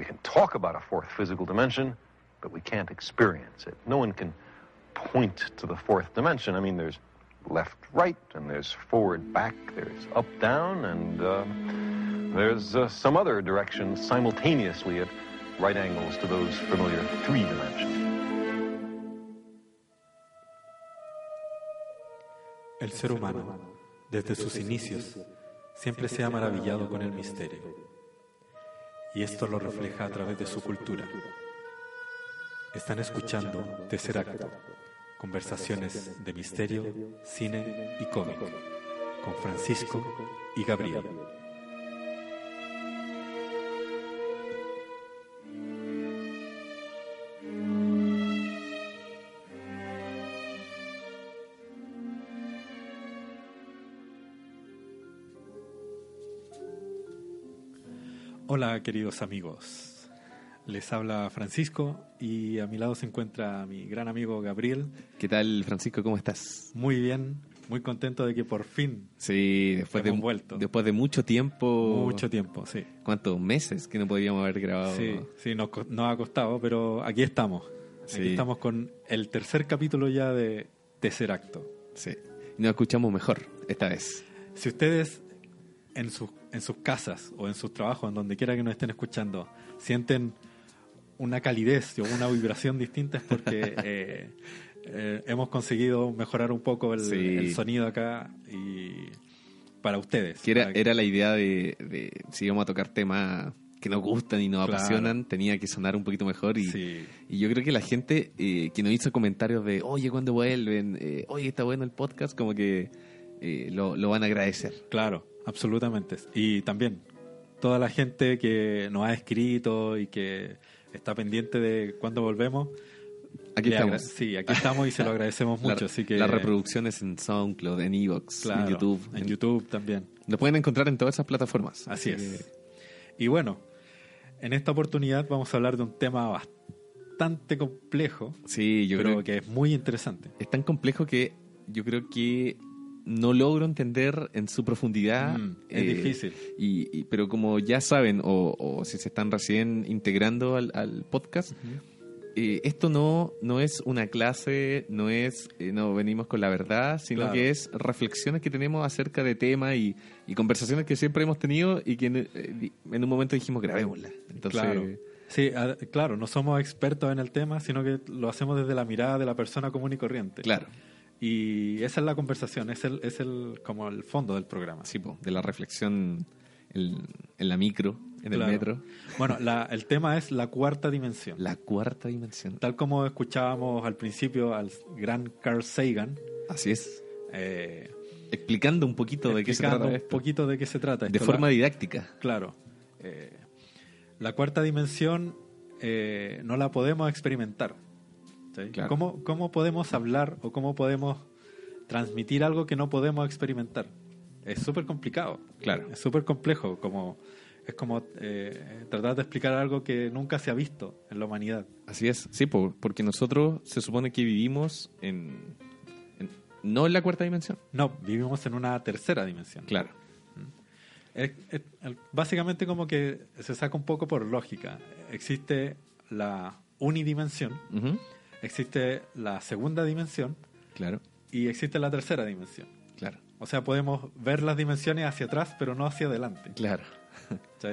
We can talk about a fourth physical dimension, but we can't experience it. No one can point to the fourth dimension. I mean, there's left, right, and there's forward, back, there's up, down, and uh, there's uh, some other direction simultaneously at right angles to those familiar three dimensions. El ser humano, desde sus inicios, siempre se ha maravillado con el misterio. Y esto lo refleja a través de su cultura. Están escuchando Tercer Acto, conversaciones de misterio, cine y cómic, con Francisco y Gabriel. Hola queridos amigos, les habla Francisco y a mi lado se encuentra mi gran amigo Gabriel. ¿Qué tal, Francisco? ¿Cómo estás? Muy bien, muy contento de que por fin Sí, después de, hemos vuelto. después de mucho tiempo. Mucho tiempo, sí. ¿Cuántos meses que no podíamos haber grabado? Sí, sí, nos, nos ha costado, pero aquí estamos. Sí. Aquí estamos con el tercer capítulo ya de Tercer Acto. Sí. Y nos escuchamos mejor esta vez. Si ustedes en sus, en sus casas o en sus trabajos, en donde quiera que nos estén escuchando, sienten una calidez o una vibración distinta es porque eh, eh, hemos conseguido mejorar un poco el, Sí. el sonido acá y para ustedes. Que era, para que- era la idea de, de si íbamos a tocar temas que nos gustan y nos Claro. apasionan, tenía que sonar un poquito mejor. Y, Sí. y yo creo que la gente eh, que nos hizo comentarios de, oye, ¿cuándo vuelven? Eh, oye, está bueno el podcast, como que eh, lo, lo van a agradecer. Claro, absolutamente. Y también toda la gente que nos ha escrito y que está pendiente de cuándo volvemos. Aquí estamos. Sí, aquí estamos y se lo agradecemos La- mucho. así que Las reproducciones en SoundCloud, en Evox, claro, en YouTube. En YouTube también. Lo pueden encontrar en todas esas plataformas. Así que- es. Y bueno, en esta oportunidad vamos a hablar de un tema bastante complejo, Sí, yo pero creo que es muy interesante. es tan complejo que yo creo que no logro entender en su profundidad. Mm, es eh, difícil. Y, y- pero como ya saben, o, o si se están recién integrando al, al podcast, eh, esto no, no es una clase, no es, eh, no venimos con la verdad, sino Claro. que es reflexiones que tenemos acerca de temas y, y conversaciones que siempre hemos tenido y que en, eh, en un momento dijimos grabémosla. Entonces, Claro. Sí, claro, no somos expertos en el tema, sino que lo hacemos desde la mirada de la persona común y corriente. claro, Y esa es la conversación, es el, es el como el fondo del programa. sí, po, de la reflexión en, en la micro, en Claro. el metro. Bueno, la- el tema es la cuarta dimensión. La cuarta dimensión. Tal como escuchábamos al principio al gran Carl Sagan, Así es. eh, Explicando un poquito de qué se explicando trata un esto. poquito de qué se trata. De esto. forma La- didáctica. Claro. eh, la cuarta dimensión eh, no la podemos experimentar. ¿Sí? Claro. ¿Cómo, ¿Cómo podemos hablar o cómo podemos transmitir algo que no podemos experimentar? Es súper complicado. Claro. Es súper complejo. Como, es como eh, tratar de explicar algo que nunca se ha visto en la humanidad. Así es, sí, po- porque nosotros se supone que vivimos en, en- no en la cuarta dimensión. No, vivimos en una tercera dimensión. Claro, Es- es- el- básicamente como que se saca un poco por lógica. Existe la unidimensión, Ujú, existe la segunda dimensión claro, y existe la tercera dimensión. claro, O sea, podemos ver las dimensiones hacia atrás, pero no hacia adelante. claro. ¿sí?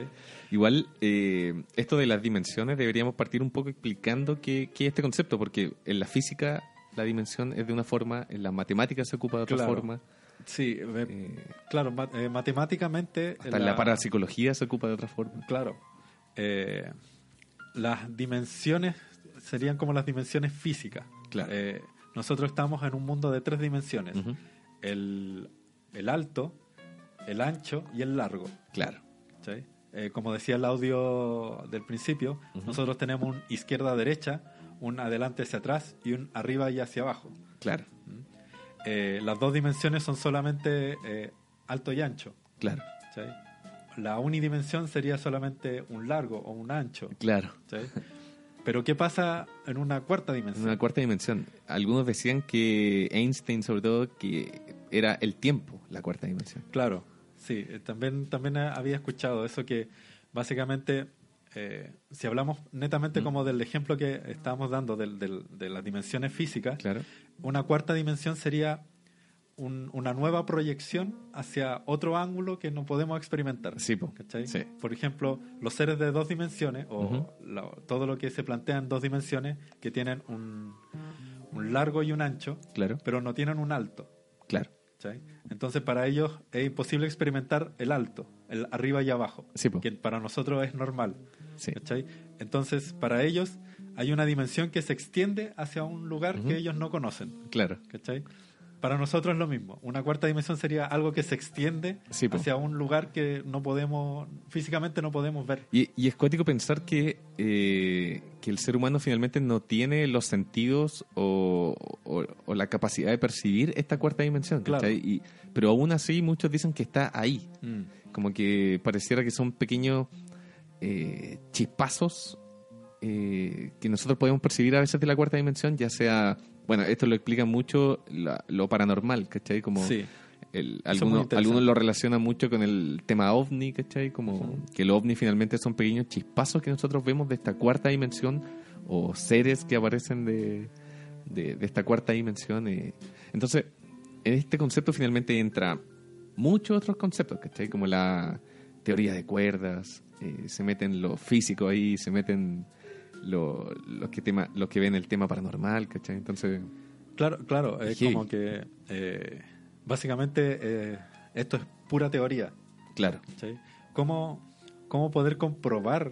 Igual, eh, esto de las dimensiones deberíamos partir un poco explicando qué, qué es este concepto, porque en la física la dimensión es de una forma, en la matemática se ocupa de otra Claro. forma, Sí, eh, claro, eh, matemáticamente... hasta en la parapsicología se ocupa de otra forma. Claro. Las dimensiones serían como las dimensiones físicas. Claro. Eh, nosotros estamos en un mundo de tres dimensiones. El, el alto, el ancho y el largo. Claro, ¿sí? Eh, como decía el audio del principio, nosotros tenemos un izquierda-derecha, un adelante hacia atrás y un arriba y hacia abajo. claro, Eh, las dos dimensiones son solamente eh, alto y ancho. claro, ¿sí? La unidimensión sería solamente un largo o un ancho. claro. ¿sí? Pero ¿qué pasa en una cuarta En dimensión? una cuarta dimensión. Algunos decían que Einstein, sobre todo, que era el tiempo, la cuarta dimensión. Claro, sí. eh, También, también había escuchado eso que básicamente eh, si hablamos netamente como del ejemplo que estábamos dando del- del- de las dimensiones físicas, Claro. una cuarta dimensión sería un- una nueva proyección hacia otro ángulo que no podemos experimentar. Sí, po. Sí. Por ejemplo, los seres de dos dimensiones, o la- todo lo que se plantea en dos dimensiones, que tienen un, un largo y un ancho, Claro, pero no tienen un alto. claro. ¿cachai? Entonces, para ellos es imposible experimentar el alto, el arriba y abajo, Sí, que para nosotros es normal. Sí. Entonces, para ellos hay una dimensión que se extiende hacia un lugar que ellos no conocen. Claro. ¿cachai? Para nosotros es lo mismo. Una cuarta dimensión sería algo que se extiende Sí, hacia un lugar que no podemos, físicamente no podemos ver. Y, y es cuático pensar que, eh, que el ser humano finalmente no tiene los sentidos o, o- o la capacidad de percibir esta cuarta dimensión. Claro. Y- pero aún así muchos dicen que está ahí. Como que pareciera que son pequeños eh, chispazos eh, que nosotros podemos percibir a veces de la cuarta dimensión, ya sea... Bueno, esto lo explica mucho la- lo paranormal, ¿cachai? Como Sí, el, algunos, algunos lo relacionan mucho con el tema ovni, ¿cachai? Como que el ovni finalmente son pequeños chispazos que nosotros vemos de esta cuarta dimensión o seres que aparecen de, de, de esta cuarta dimensión. eh. Entonces, en este concepto finalmente entra muchos otros conceptos, ¿cachai? Como la teoría de cuerdas, eh, se meten los físicos ahí, se meten lo- los, que tema, los que ven el tema paranormal, ¿cachai? Entonces, claro, claro. Es Heavy. como que eh, básicamente eh, esto es pura teoría. claro, ¿cachai? ¿Cómo, ¿Cómo poder comprobar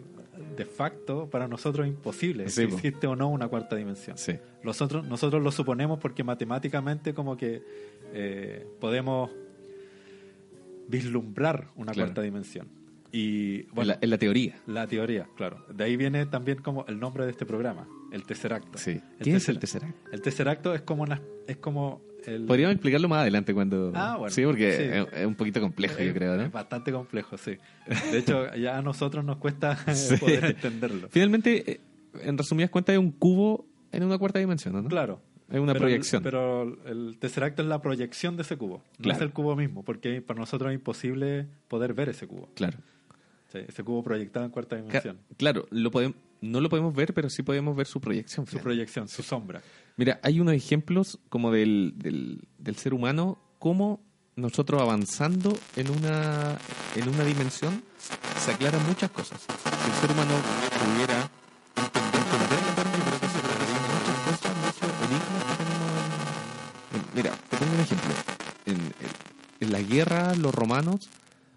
de facto para nosotros es imposible Sí, si po. existe o no una cuarta dimensión? sí, Nosotros, nosotros lo suponemos porque matemáticamente como que eh, podemos vislumbrar una Claro. cuarta dimensión. Y en, bueno, la, en la teoría. la teoría, claro. De ahí viene también como el nombre de este programa, el Tesseracto. Sí. El ¿Qué es el tercer- Tesseract? El Tesseracto es como una, es como el Podríamos explicarlo más adelante cuando... Ah, bueno. Sí, porque Sí. Es, un poquito complejo, yo creo, ¿no? Es bastante complejo, sí. De hecho, ya a nosotros nos cuesta Sí. poder entenderlo. Finalmente, eh, en resumidas cuentas, es un cubo en una cuarta dimensión, ¿no? Claro. Es una Pero- proyección. Pero el Tesseract es la proyección de ese cubo. No Claro. es el cubo mismo, porque para nosotros es imposible poder ver ese cubo. Claro. Sí, ese cubo proyectado en cuarta Ca- dimensión. claro, lo podem- no lo podemos ver, pero sí podemos ver su proyección. Su proyección, su sombra. Mira, hay unos ejemplos como del, del, del ser humano, cómo nosotros avanzando en una, en una dimensión se aclaran muchas cosas. Si el ser humano pudiera Mira, te pongo un ejemplo. En, en- en la guerra, los romanos,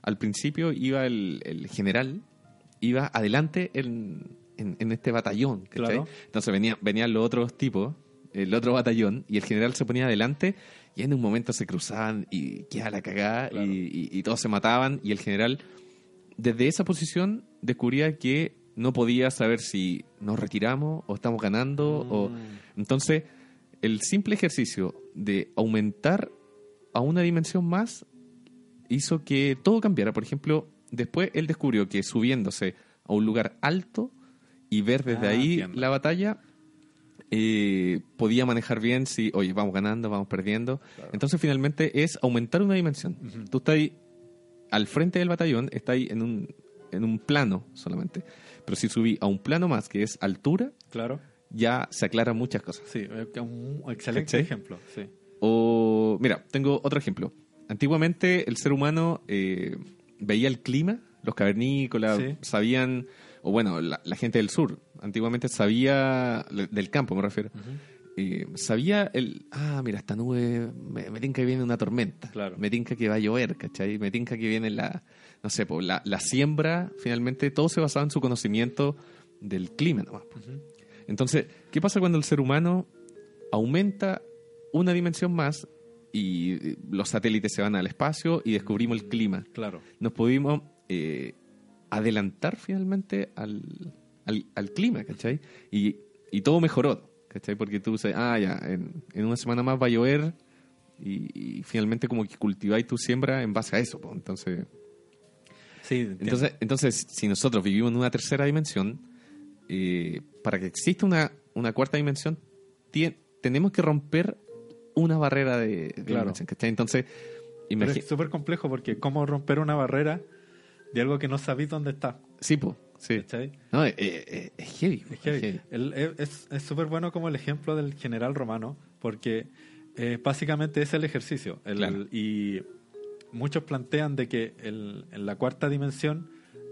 al principio iba el, el general, iba adelante en, en, en este batallón. Entonces venían, venían los otros tipos, el otro batallón, y el general se ponía adelante y en un momento se cruzaban y quedaba la cagada Claro. y, y- y todos se mataban y el general desde esa posición descubría que no podía saber si nos retiramos o estamos ganando o Mm. entonces el simple ejercicio de aumentar a una dimensión más hizo que todo cambiara. Por ejemplo, después él descubrió que subiéndose a un lugar alto y ver desde Ah, ahí entiendo. la batalla, eh, podía manejar bien si, oye, vamos ganando, vamos perdiendo. Claro. Entonces finalmente es aumentar una dimensión. Tú estás ahí al frente del batallón, estás ahí en un, en un plano solamente. Pero si subí a un plano más, que es altura, Claro. ya se aclaran muchas cosas. Sí, un excelente ¿Cachai? ejemplo. Sí. O, mira, tengo otro ejemplo. Antiguamente el ser humano eh, veía el clima, los cavernícolas Sí. sabían, o bueno, la, la gente del sur, antiguamente sabía, del campo me refiero, eh, sabía el, ah, mira, esta nube, me, me tinca que viene una tormenta, Claro. me tinca que va a llover, ¿cachai? Me tinca que viene la, no sé, po, la, la siembra, finalmente todo se basaba en su conocimiento del clima nomás. Entonces, ¿qué pasa cuando el ser humano aumenta una dimensión más y eh, los satélites se van al espacio y descubrimos el clima? Claro. Nos pudimos eh, adelantar finalmente al, al, al clima, ¿cachai? Y, y todo mejoró, ¿cachai? Porque tú dices, ah, ya, en, en una semana más va a llover y, y finalmente como que cultiváis tu siembra en base a eso, po. entonces... Sí. Entonces, entonces, si nosotros vivimos en una tercera dimensión, eh, para que exista una, una cuarta dimensión, tenemos que romper una barrera de, de Claro. dimensión, ¿cachai? Entonces, imagi- es súper complejo porque cómo romper una barrera de algo que no sabéis dónde está. sí, po. Sí. ¿cachai? No, eh, eh, es heavy. Es heavy. es heavy. El- es es súper bueno como el ejemplo del general romano, porque eh, básicamente es el ejercicio. El- Claro. Y muchos plantean de que el- en la cuarta dimensión,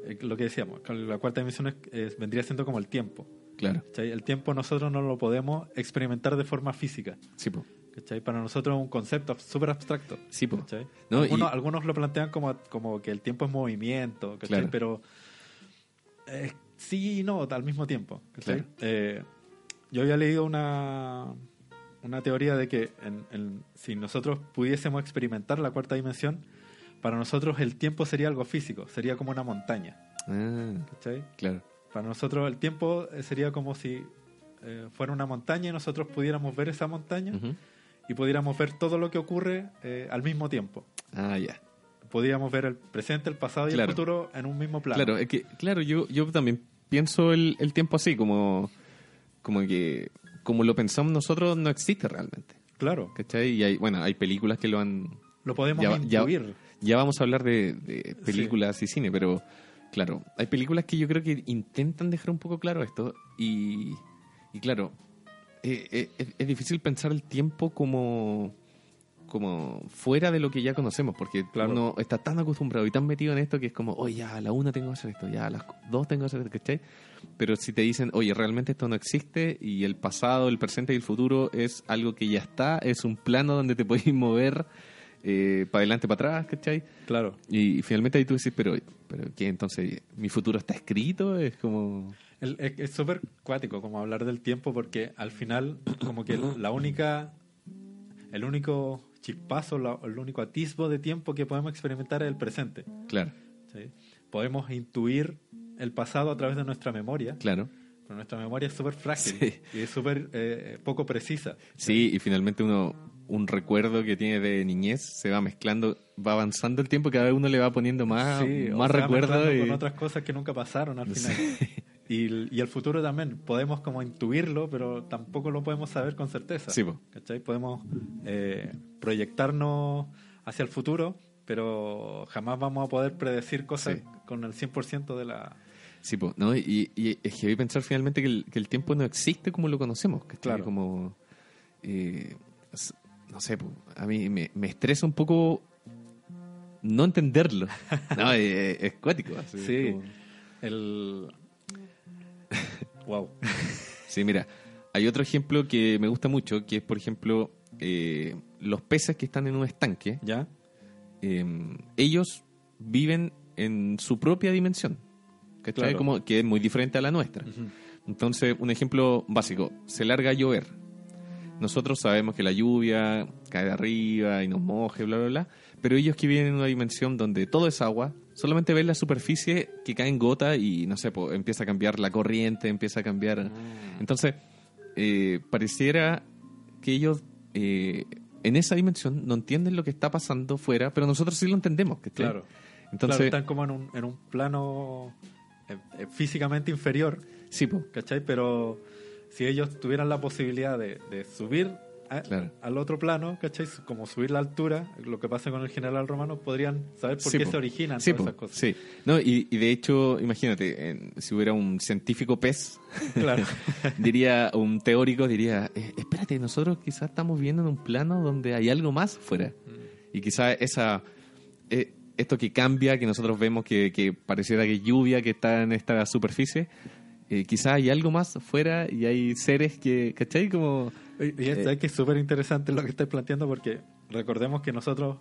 eh, lo que decíamos, la cuarta dimensión es- es- vendría siendo como el tiempo. Claro. El tiempo nosotros no lo podemos experimentar de forma física. Sí, po. ¿Cachai? Para nosotros es un concepto súper abstracto. Sí, po. No, algunos, y- algunos lo plantean como, como que el tiempo es movimiento, ¿cachai? Claro. pero eh, sí y no al mismo tiempo. ¿cachai? Claro. Eh, yo había leído una, una teoría de que en- en- si nosotros pudiésemos experimentar la cuarta dimensión, para nosotros el tiempo sería algo físico, sería como una montaña. Ah, ¿cachai? claro. Para nosotros el tiempo eh, sería como si eh, fuera una montaña y nosotros pudiéramos ver esa montaña Ujú. Y pudiéramos ver todo lo que ocurre eh, al mismo tiempo. Ah, ya. Podríamos ver el presente, el pasado y Claro. el futuro en un mismo plano. Claro, es que, claro, yo, yo también pienso el, el tiempo así, como, como que como lo pensamos nosotros no existe realmente. Claro, ¿Cachai? Y hay, bueno, hay películas que lo han... lo podemos Ya- ya- intuir. Ya vamos a hablar de, de películas y cine, pero claro, hay películas que yo creo que intentan dejar un poco claro esto y, y claro, eh, eh, es, difícil pensar el tiempo como como fuera de lo que ya conocemos, porque Claro. uno está tan acostumbrado y tan metido en esto que es como, oye, ya a la una tengo que hacer esto, ya a las dos tengo que hacer esto, ¿cachai? Pero si te dicen, oye, realmente esto no existe y el pasado, el presente y el futuro es algo que ya está, es un plano donde te puedes mover eh, para adelante, para atrás, ¿cachai? Claro. Y finalmente ahí tú decís, pero, pero ¿qué? Entonces, ¿mi futuro está escrito? Es como... El- es súper cuático como hablar del tiempo porque al final como que la única el único chispazo, la- el único atisbo de tiempo que podemos experimentar es el presente. Claro, ¿sí? Podemos intuir el pasado a través de nuestra memoria, claro. pero nuestra memoria es súper frágil Sí. y es súper eh, poco precisa. Sí, y finalmente uno, un recuerdo que tiene de niñez se va mezclando, va avanzando el tiempo, cada vez uno le va poniendo más, Sí, o más se va recuerdos. y- con otras cosas que nunca pasaron al final. Y, el- y el futuro también, podemos como intuirlo, pero tampoco lo podemos saber con certeza. Sí, po. ¿Cachai? Podemos eh, proyectarnos hacia el futuro, pero jamás vamos a poder predecir cosas Sí. con el 100% de la... Sí, po, ¿no? Y, y es que pensar finalmente que el, que el tiempo no existe como lo conocemos, ¿cachai? Claro. Como, eh, no sé, po, a mí me, me estresa un poco no entenderlo. No, es, es cuático. así, Sí, como- el... wow. Sí, mira, hay otro ejemplo que me gusta mucho, que es, por ejemplo, eh, los peces que están en un estanque, ¿Ya? eh, ellos viven en su propia dimensión, ¿cachai? Claro. Como que es muy diferente a la nuestra. Entonces, un ejemplo básico, se larga a llover. Nosotros sabemos que la lluvia cae de arriba y nos moje, bla, bla, bla, pero ellos que viven en una dimensión donde todo es agua, solamente ven la superficie que cae en gota y, no sé, po, empieza a cambiar la corriente, empieza a cambiar... Entonces, eh, pareciera que ellos eh, en esa dimensión no entienden lo que está pasando fuera, pero nosotros sí lo entendemos. Claro. Entonces, Claro, están como en un, en un plano eh, físicamente inferior, sí, po, ¿cachai? Pero si ellos tuvieran la posibilidad de, de subir a- Claro. al otro plano, ¿cachai? Como subir la altura, lo que pasa con el general romano, podrían saber por Sí, qué po. se originan Sí, todas esas cosas. sí. No, y, y de hecho, imagínate, en- si hubiera un científico pez, Claro. diría, un teórico diría, eh, espérate, nosotros quizás estamos viendo en un plano donde hay algo más fuera. Mm. Y quizás esa, eh, esto que cambia, que nosotros vemos que, que pareciera que es lluvia que está en esta superficie, eh, quizás hay algo más fuera y hay seres que, ¿cachai? Como, Y y es, Eh. ¿sabes que es súper interesante lo que estáis planteando porque recordemos que nosotros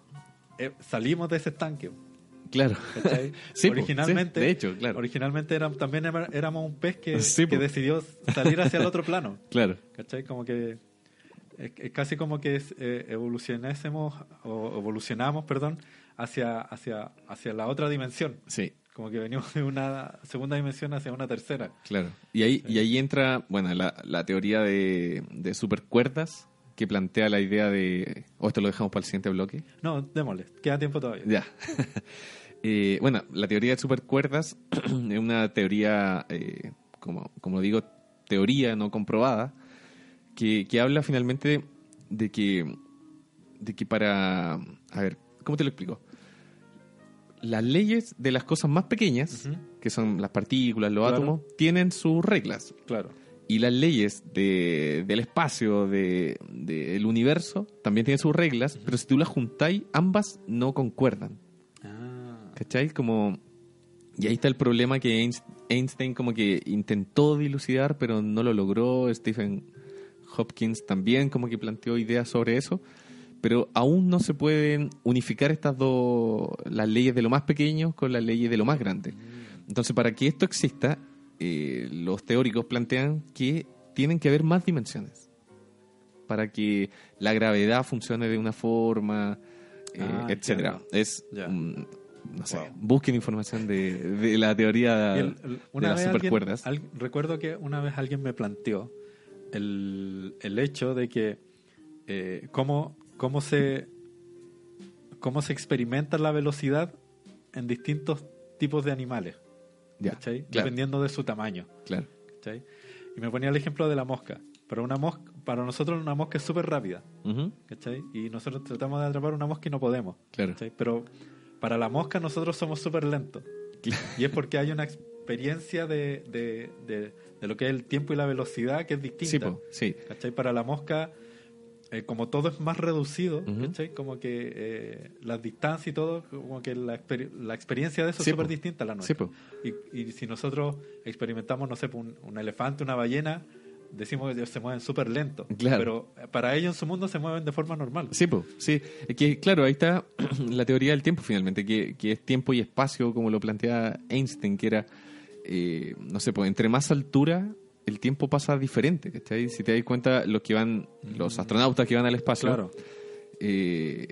eh, salimos de ese estanque. claro. Sí, originalmente, sí, de hecho, claro. originalmente era- también éramos un pez que, Sí, que decidió salir hacia el otro plano. Claro. ¿Cachai? Como que es, es casi como que es, eh, evolucionásemos o evolucionamos, perdón, hacia, hacia, hacia la otra dimensión. Sí. Como que venimos de una segunda dimensión hacia una tercera. Claro. Y ahí, y ahí entra, bueno, la, la teoría de, de supercuerdas que plantea la idea de... O esto lo dejamos para el siguiente bloque. No, démosle, queda tiempo todavía. Ya. Eh, bueno, la teoría de supercuerdas es una teoría, eh, como, como digo, teoría no comprobada, que, que habla finalmente de que, de que para... A ver, ¿cómo te lo explico? Las leyes de las cosas más pequeñas, que son las partículas, los Claro. átomos, tienen sus reglas. Claro. Y las leyes de- del espacio, de- del universo, también tienen sus reglas, pero si tú las juntáis, ambas no concuerdan. Ah, ¿Cachai? Como... Y ahí está el problema que Einst- Einstein como que intentó dilucidar, pero no lo logró. Stephen Hopkins también como que planteó ideas sobre eso. Pero aún no se pueden unificar estas dos, las leyes de lo más pequeño con las leyes de lo más grande. Entonces, para que esto exista, eh, los teóricos plantean que tienen que haber más dimensiones. Para que la gravedad funcione de una forma, eh, Ah, etcétera. Es, no sé, Wow. busquen información de, de la teoría el- de las alguien- supercuerdas. al- recuerdo que una vez alguien me planteó el, el hecho de que eh, cómo, cómo se cómo se experimenta la velocidad en distintos tipos de animales, Ya, claro, dependiendo de su tamaño. claro. ¿cachai? Y me ponía el ejemplo de la mosca. Para, una mosca, para nosotros una mosca es súper rápida, Ujú, ¿cachai? Y nosotros tratamos de atrapar una mosca y no podemos. claro. ¿cachai? Pero para la mosca nosotros somos súper lentos. Claro. Y es porque hay una experiencia de, de, de- de lo que es el tiempo y la velocidad que es Sí, distinta. po, sí. Para la mosca, eh, como todo es más reducido, Ujú. ¿cachai? Como que eh, las distancias y todo, como que la, exper- la experiencia de eso Sí, es súper distinta a la Sí, nuestra. po. y, y si nosotros experimentamos, no sé, un, un elefante, una ballena, decimos que ellos se mueven súper lento. Claro. Pero para ellos en su mundo se mueven de forma normal. Sí, po, sí. Que, claro, ahí está la teoría del tiempo finalmente, que, que es tiempo y espacio, como lo planteaba Einstein, que era, eh, no sé, pues entre más altura, el tiempo pasa diferente, ¿cachai? Si te das cuenta, los que van, los astronautas que van al espacio, Claro. eh,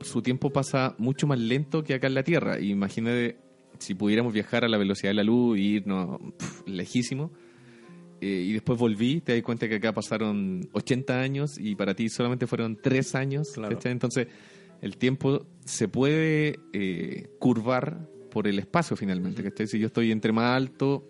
su tiempo pasa mucho más lento que acá en la Tierra. Imagínate si pudiéramos viajar a la velocidad de la luz y irnos pf, lejísimo. eh, y después volví, te das cuenta que acá pasaron 80 años y para ti solamente fueron 3 años. Entonces, el tiempo se puede eh, curvar por el espacio finalmente. ¿cachai? Si yo estoy entre más alto,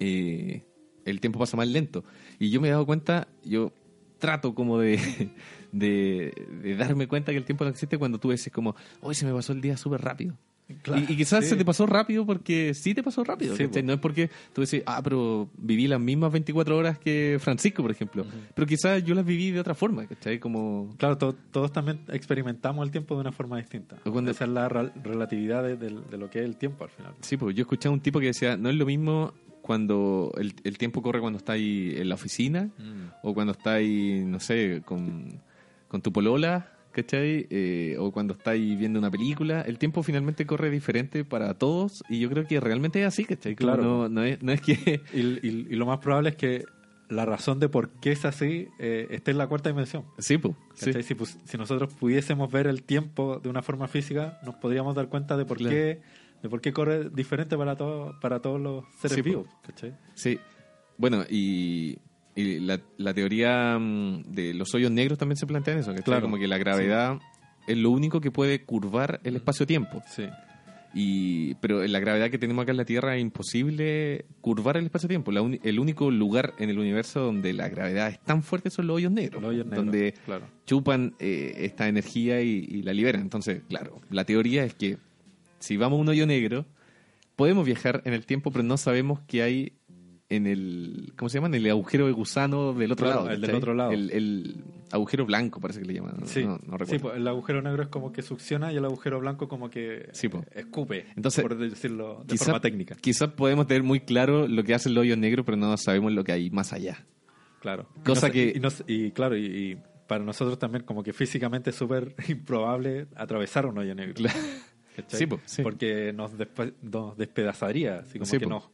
eh, el tiempo pasa más lento. Y yo me he dado cuenta, yo trato como de, de, de darme cuenta que el tiempo no existe cuando tú dices como, hoy se me pasó el día súper rápido. Claro, y, y quizás sí. se te pasó rápido porque sí te pasó rápido. Sí, no es porque tú dices, ah, pero viví las mismas 24 horas que Francisco, por ejemplo. Pero quizás yo las viví de otra forma, ¿cachai? Como... Claro, to- todos también experimentamos el tiempo de una forma distinta. Cuando- Esa es la relatividad de, de- de lo que es el tiempo al final. Sí, pues yo escuché a un tipo que decía, no es lo mismo cuando el, el tiempo corre cuando está ahí en la oficina o cuando está ahí, no sé, con, con tu polola, ¿cachai? Eh, o cuando está ahí viendo una película. El tiempo finalmente corre diferente para todos y yo creo que realmente es así, ¿cachai? Como Claro. No, no, es, no es que... Y, y- y lo más probable es que la razón de por qué es así eh, esté en la cuarta dimensión. Sí, pues. Sí. Si, si nosotros pudiésemos ver el tiempo de una forma física, nos podríamos dar cuenta de por Claro. qué de por qué corre diferente para todos para todos los seres Sí, vivos. ¿cachai? Sí. Bueno, y, y la, la teoría mm, de los hoyos negros también se plantea en eso, ¿cachai? Claro. Como que la gravedad es lo único que puede curvar el espacio-tiempo. Sí. Y, pero en la gravedad que tenemos acá en la Tierra es imposible curvar el espacio-tiempo. El único lugar en el universo donde la gravedad es tan fuerte son los hoyos negros. Los hoyos negros, Donde claro. chupan eh, esta energía y, y la liberan. Entonces, claro, la teoría es que si vamos a un hoyo negro, podemos viajar en el tiempo, pero no sabemos qué hay en el. ¿Cómo se llama? En el agujero de gusano del otro Claro, lado. el del otro lado. El, el agujero blanco, parece que le llaman. Sí, no, no recuerdo. sí pues, el agujero negro es como que succiona y el agujero blanco como que Sí, escupe, Entonces, por decirlo de quizá- forma técnica. Quizás podemos tener muy claro lo que hace el hoyo negro, pero no sabemos lo que hay más allá. Claro. Cosa Y no que- Y, no sé- y claro, y, y para nosotros también como que físicamente es súper improbable atravesar un hoyo negro. Claro. ¿Cachai? Sí, po, sí. Porque nos, despe- nos despedazaría, así como Sí, que po. nos,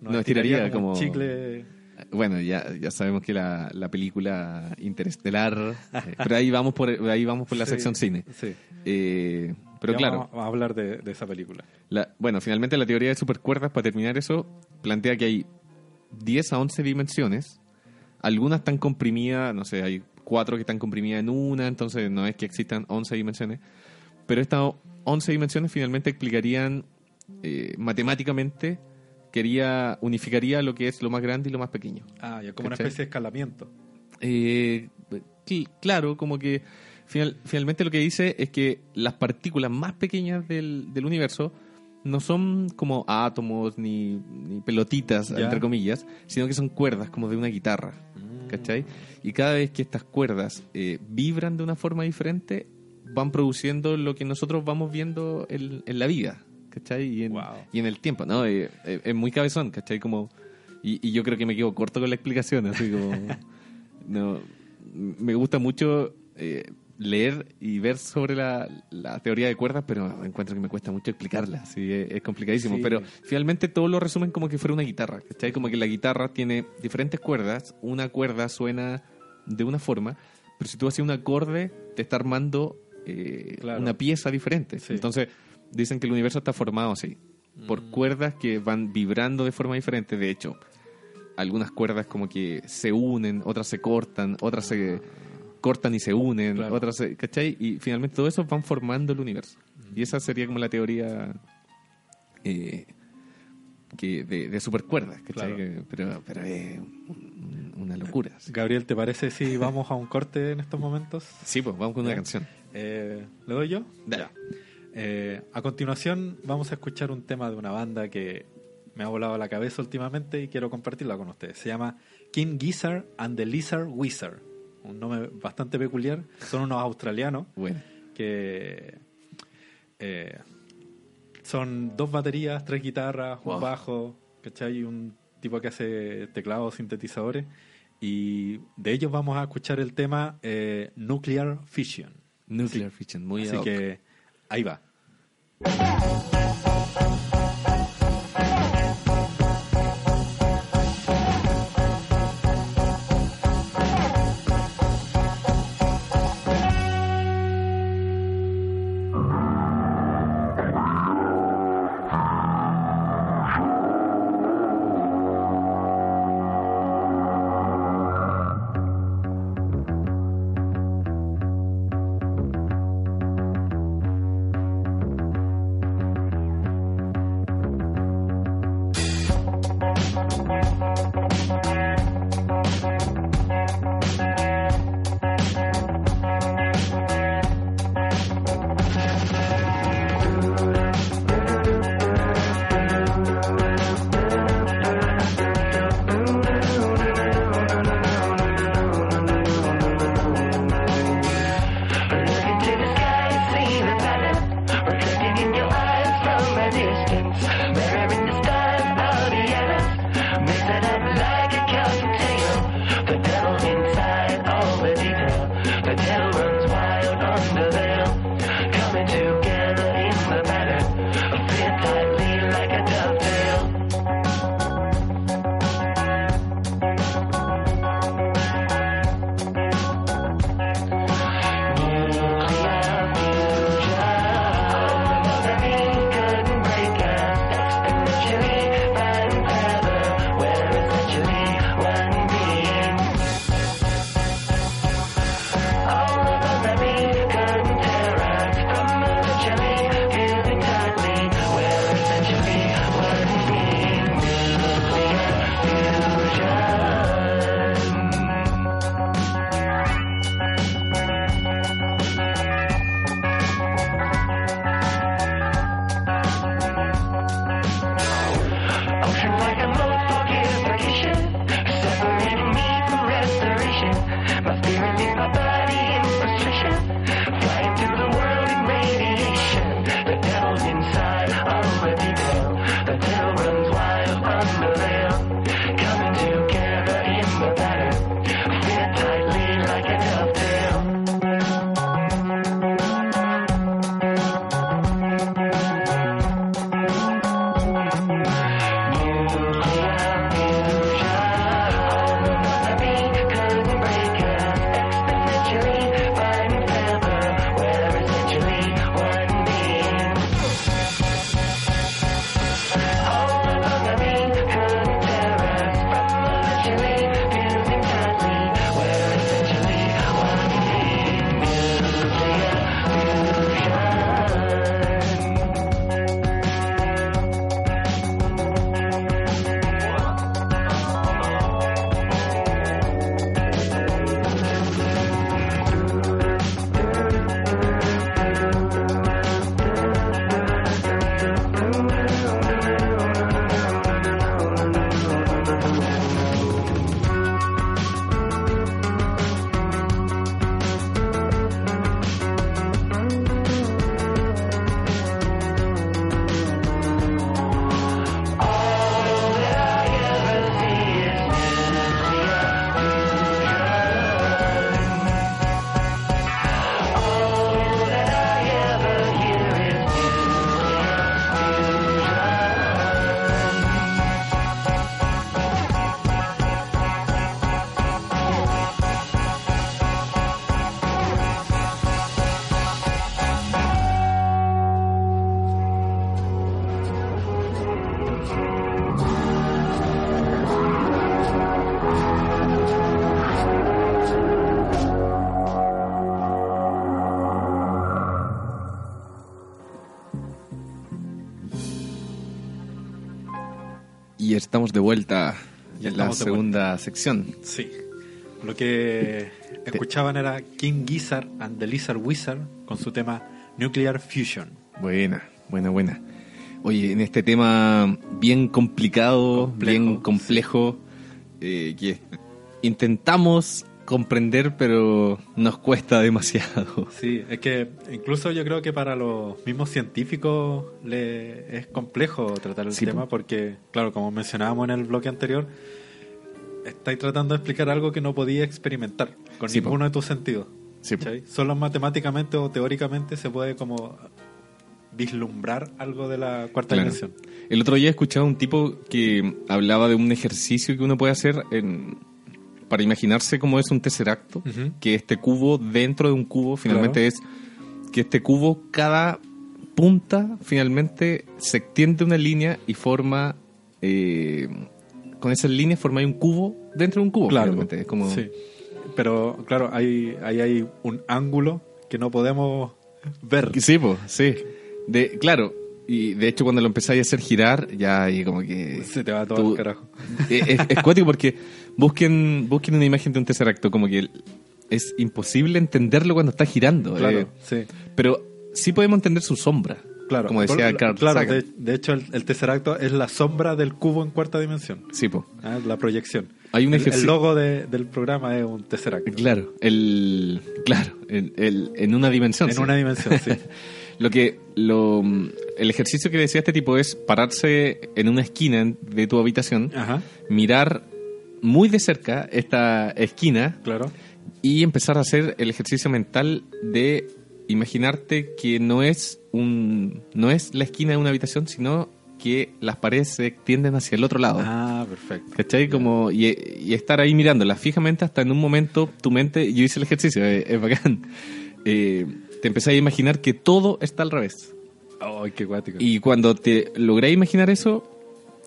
Nos estiraría como- un chicle. Bueno, ya, ya sabemos que la, la película Interestelar, eh, pero ahí vamos por ahí vamos por la sección cine. Eh, pero Ya claro, Vamos a hablar de, de esa película. la- bueno, finalmente la teoría de supercuerdas, para terminar eso, plantea que hay 10 a 11 dimensiones. Algunas están comprimidas, no sé, hay cuatro que están comprimidas en una, entonces no es que existan 11 dimensiones. Pero estas 11 dimensiones finalmente explicarían eh, matemáticamente, quería unificaría lo que es lo más grande y lo más pequeño. Ah, ya como una especie de escalamiento. Eh, cl- claro, como que final- finalmente lo que dice es que las partículas más pequeñas del, del universo no son como átomos ni, ni pelotitas, Ya. entre comillas, sino que son cuerdas como de una guitarra. ¿Cachai? Y cada vez que estas cuerdas eh, vibran de una forma diferente, van produciendo lo que nosotros vamos viendo en, en la vida. ¿Cachai? Y en, Wow. y en el tiempo, ¿no? Eh, eh, es muy cabezón, ¿cachai? Como, y, y yo creo que me quedo corto con la explicación, así como... no, me gusta mucho eh, leer y ver sobre la, la teoría de cuerdas, pero encuentro que me cuesta mucho explicarla, sí, es, es complicadísimo. Sí. Pero finalmente todo lo resumen como que fuera una guitarra, ¿cachai? Como que la guitarra tiene diferentes cuerdas, una cuerda suena de una forma, pero si tú haces un acorde, te está armando eh, Claro. una pieza diferente. Sí. Entonces, dicen que el universo está formado así, por Mm. cuerdas que van vibrando de forma diferente. De hecho, algunas cuerdas como que se unen, otras se cortan, otras se cortan y se unen, Claro. otras se, ¿cachai? Y finalmente todo eso van formando el universo. Y esa sería como la teoría eh, que de, de supercuerdas, ¿cachai? Claro. Pero, pero es un- una locura. Gabriel, ¿te parece si vamos a un corte en estos momentos? Sí, pues vamos con una canción. Eh, ¿Le doy yo? Dale. Ya. Eh, a continuación vamos a escuchar un tema de una banda que me ha volado la cabeza últimamente y quiero compartirla con ustedes. Se llama King Gizzard and the Lizard Wizard. Un nombre bastante peculiar. Son unos australianos Bueno, que eh, son dos baterías, tres guitarras, Wow. un bajo, ¿cachai? Un tipo que hace teclados, sintetizadores. Y de ellos vamos a escuchar el tema eh, Nuclear Fission. Nuclear Fission, muy Así ad hoc. que ahí va. Estamos de vuelta Ya en la segunda sección. Sí. Lo que escuchaban era King Gizzard and the Lizard Wizard con su tema Nuclear Fusion. Buena, buena, buena. Oye, en este tema bien complicado, Complejo, bien complejo, eh, que intentamos comprender, pero nos cuesta demasiado. Sí, es que incluso yo creo que para los mismos científicos le es complejo tratar el Sí, tema po. porque, claro, como mencionábamos en el bloque anterior, estáis tratando de explicar algo que no podía experimentar con Sí, po. ninguno de tus sentidos. Sí. Solo matemáticamente o teóricamente se puede como vislumbrar algo de la cuarta Claro. dimensión. El otro día escuchaba un tipo que hablaba de un ejercicio que uno puede hacer en- para imaginarse cómo es un tesseracto, Ujú. que este cubo dentro de un cubo finalmente Claro. es que este cubo, cada punta finalmente se extiende una línea y forma, eh, con esas líneas forma un cubo dentro de un cubo. Claro, finalmente. Es como, sí. Pero claro, ahí, ahí hay un ángulo que no podemos ver. Sí, pues, sí. De, claro, y de hecho cuando lo empezáis a hacer girar, ya ahí como que... Se te va todo el carajo. Eh, es, es cuático porque busquen, busquen una imagen de un tesseracto, como que es imposible entenderlo cuando está girando. Claro, eh, sí. pero sí podemos entender su sombra. Claro, Como decía Carl claro Sagan. de, de hecho el, el Tesseracto es la sombra del cubo en cuarta dimensión, Sí, po. ¿ah? la proyección. Hay un El- ejercicio- El, logo de- del programa es un Tesseracto. Claro, el, claro, el, el- en una dimensión. En sí. una dimensión, sí. Lo que lo, el ejercicio que decía este tipo es pararse en una esquina de tu habitación, Ajá, mirar muy de cerca esta esquina claro. y empezar a hacer el ejercicio mental de imaginarte que no es un no es la esquina de una habitación, sino que las paredes se extienden hacia el otro lado. Ah, perfecto. ¿Cachai? Como, y, y estar ahí mirándola fijamente hasta en un momento tu mente, yo hice el ejercicio, es, es bacán, eh, te empezás a imaginar que todo está al revés. Ay, qué guático. Y cuando te logré imaginar eso,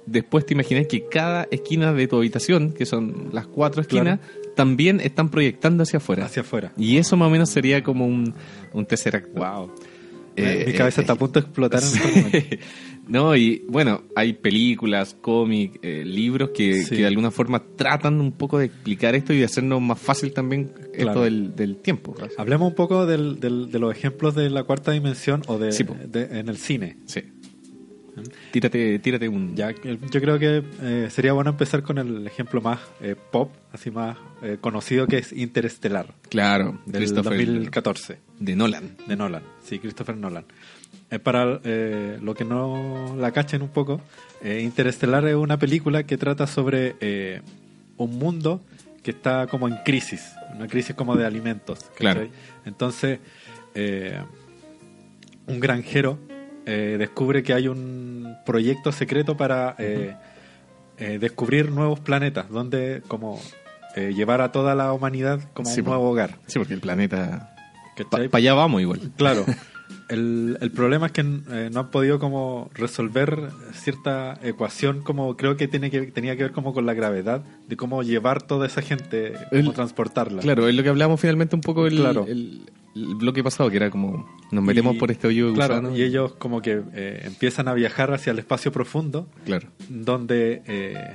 después te imaginas que cada esquina de tu habitación, que son las cuatro esquinas, también están proyectando hacia afuera. Hacia afuera. Y eso más o menos sería como un, un tesseracto. Wow. Eh, Mi cabeza eh, está a punto de explotar en este momento. no, y bueno, hay películas, cómics, eh, libros que, Sí. que de alguna forma tratan un poco de explicar esto y de hacernos más fácil también esto del, del tiempo. Hablemos un poco del, del- de los ejemplos de la cuarta dimensión o de, Sí, de- en el cine. Sí. Tírate, tírate un... Ya, yo creo que eh, sería bueno empezar con el ejemplo más eh, pop, así más eh, conocido que es Interestelar, Claro, del Christopher 2014, de Nolan. de Nolan. Sí, Christopher Nolan. Para lo que no la cachen un poco, Interestelar es una película que trata sobre un mundo que está como en crisis, una crisis como de alimentos. ¿cachai? Claro. Entonces, un granjero eh, descubre que hay un proyecto secreto para eh, eh, descubrir nuevos planetas, donde como eh, llevar a toda la humanidad como Sí, un nuevo hogar. Sí, porque el planeta... Para allá vamos igual. Claro. El, el problema es que eh, no han podido como resolver cierta ecuación como creo que tiene que tenía que ver como con la gravedad de cómo llevar toda esa gente, cómo transportarla. Claro, es lo que hablamos finalmente un poco el, Claro. el, bloque pasado, que era como nos metemos Y- por este hoyo de Claro, gusano. y ellos como que eh, empiezan a viajar hacia el espacio profundo Claro. donde eh,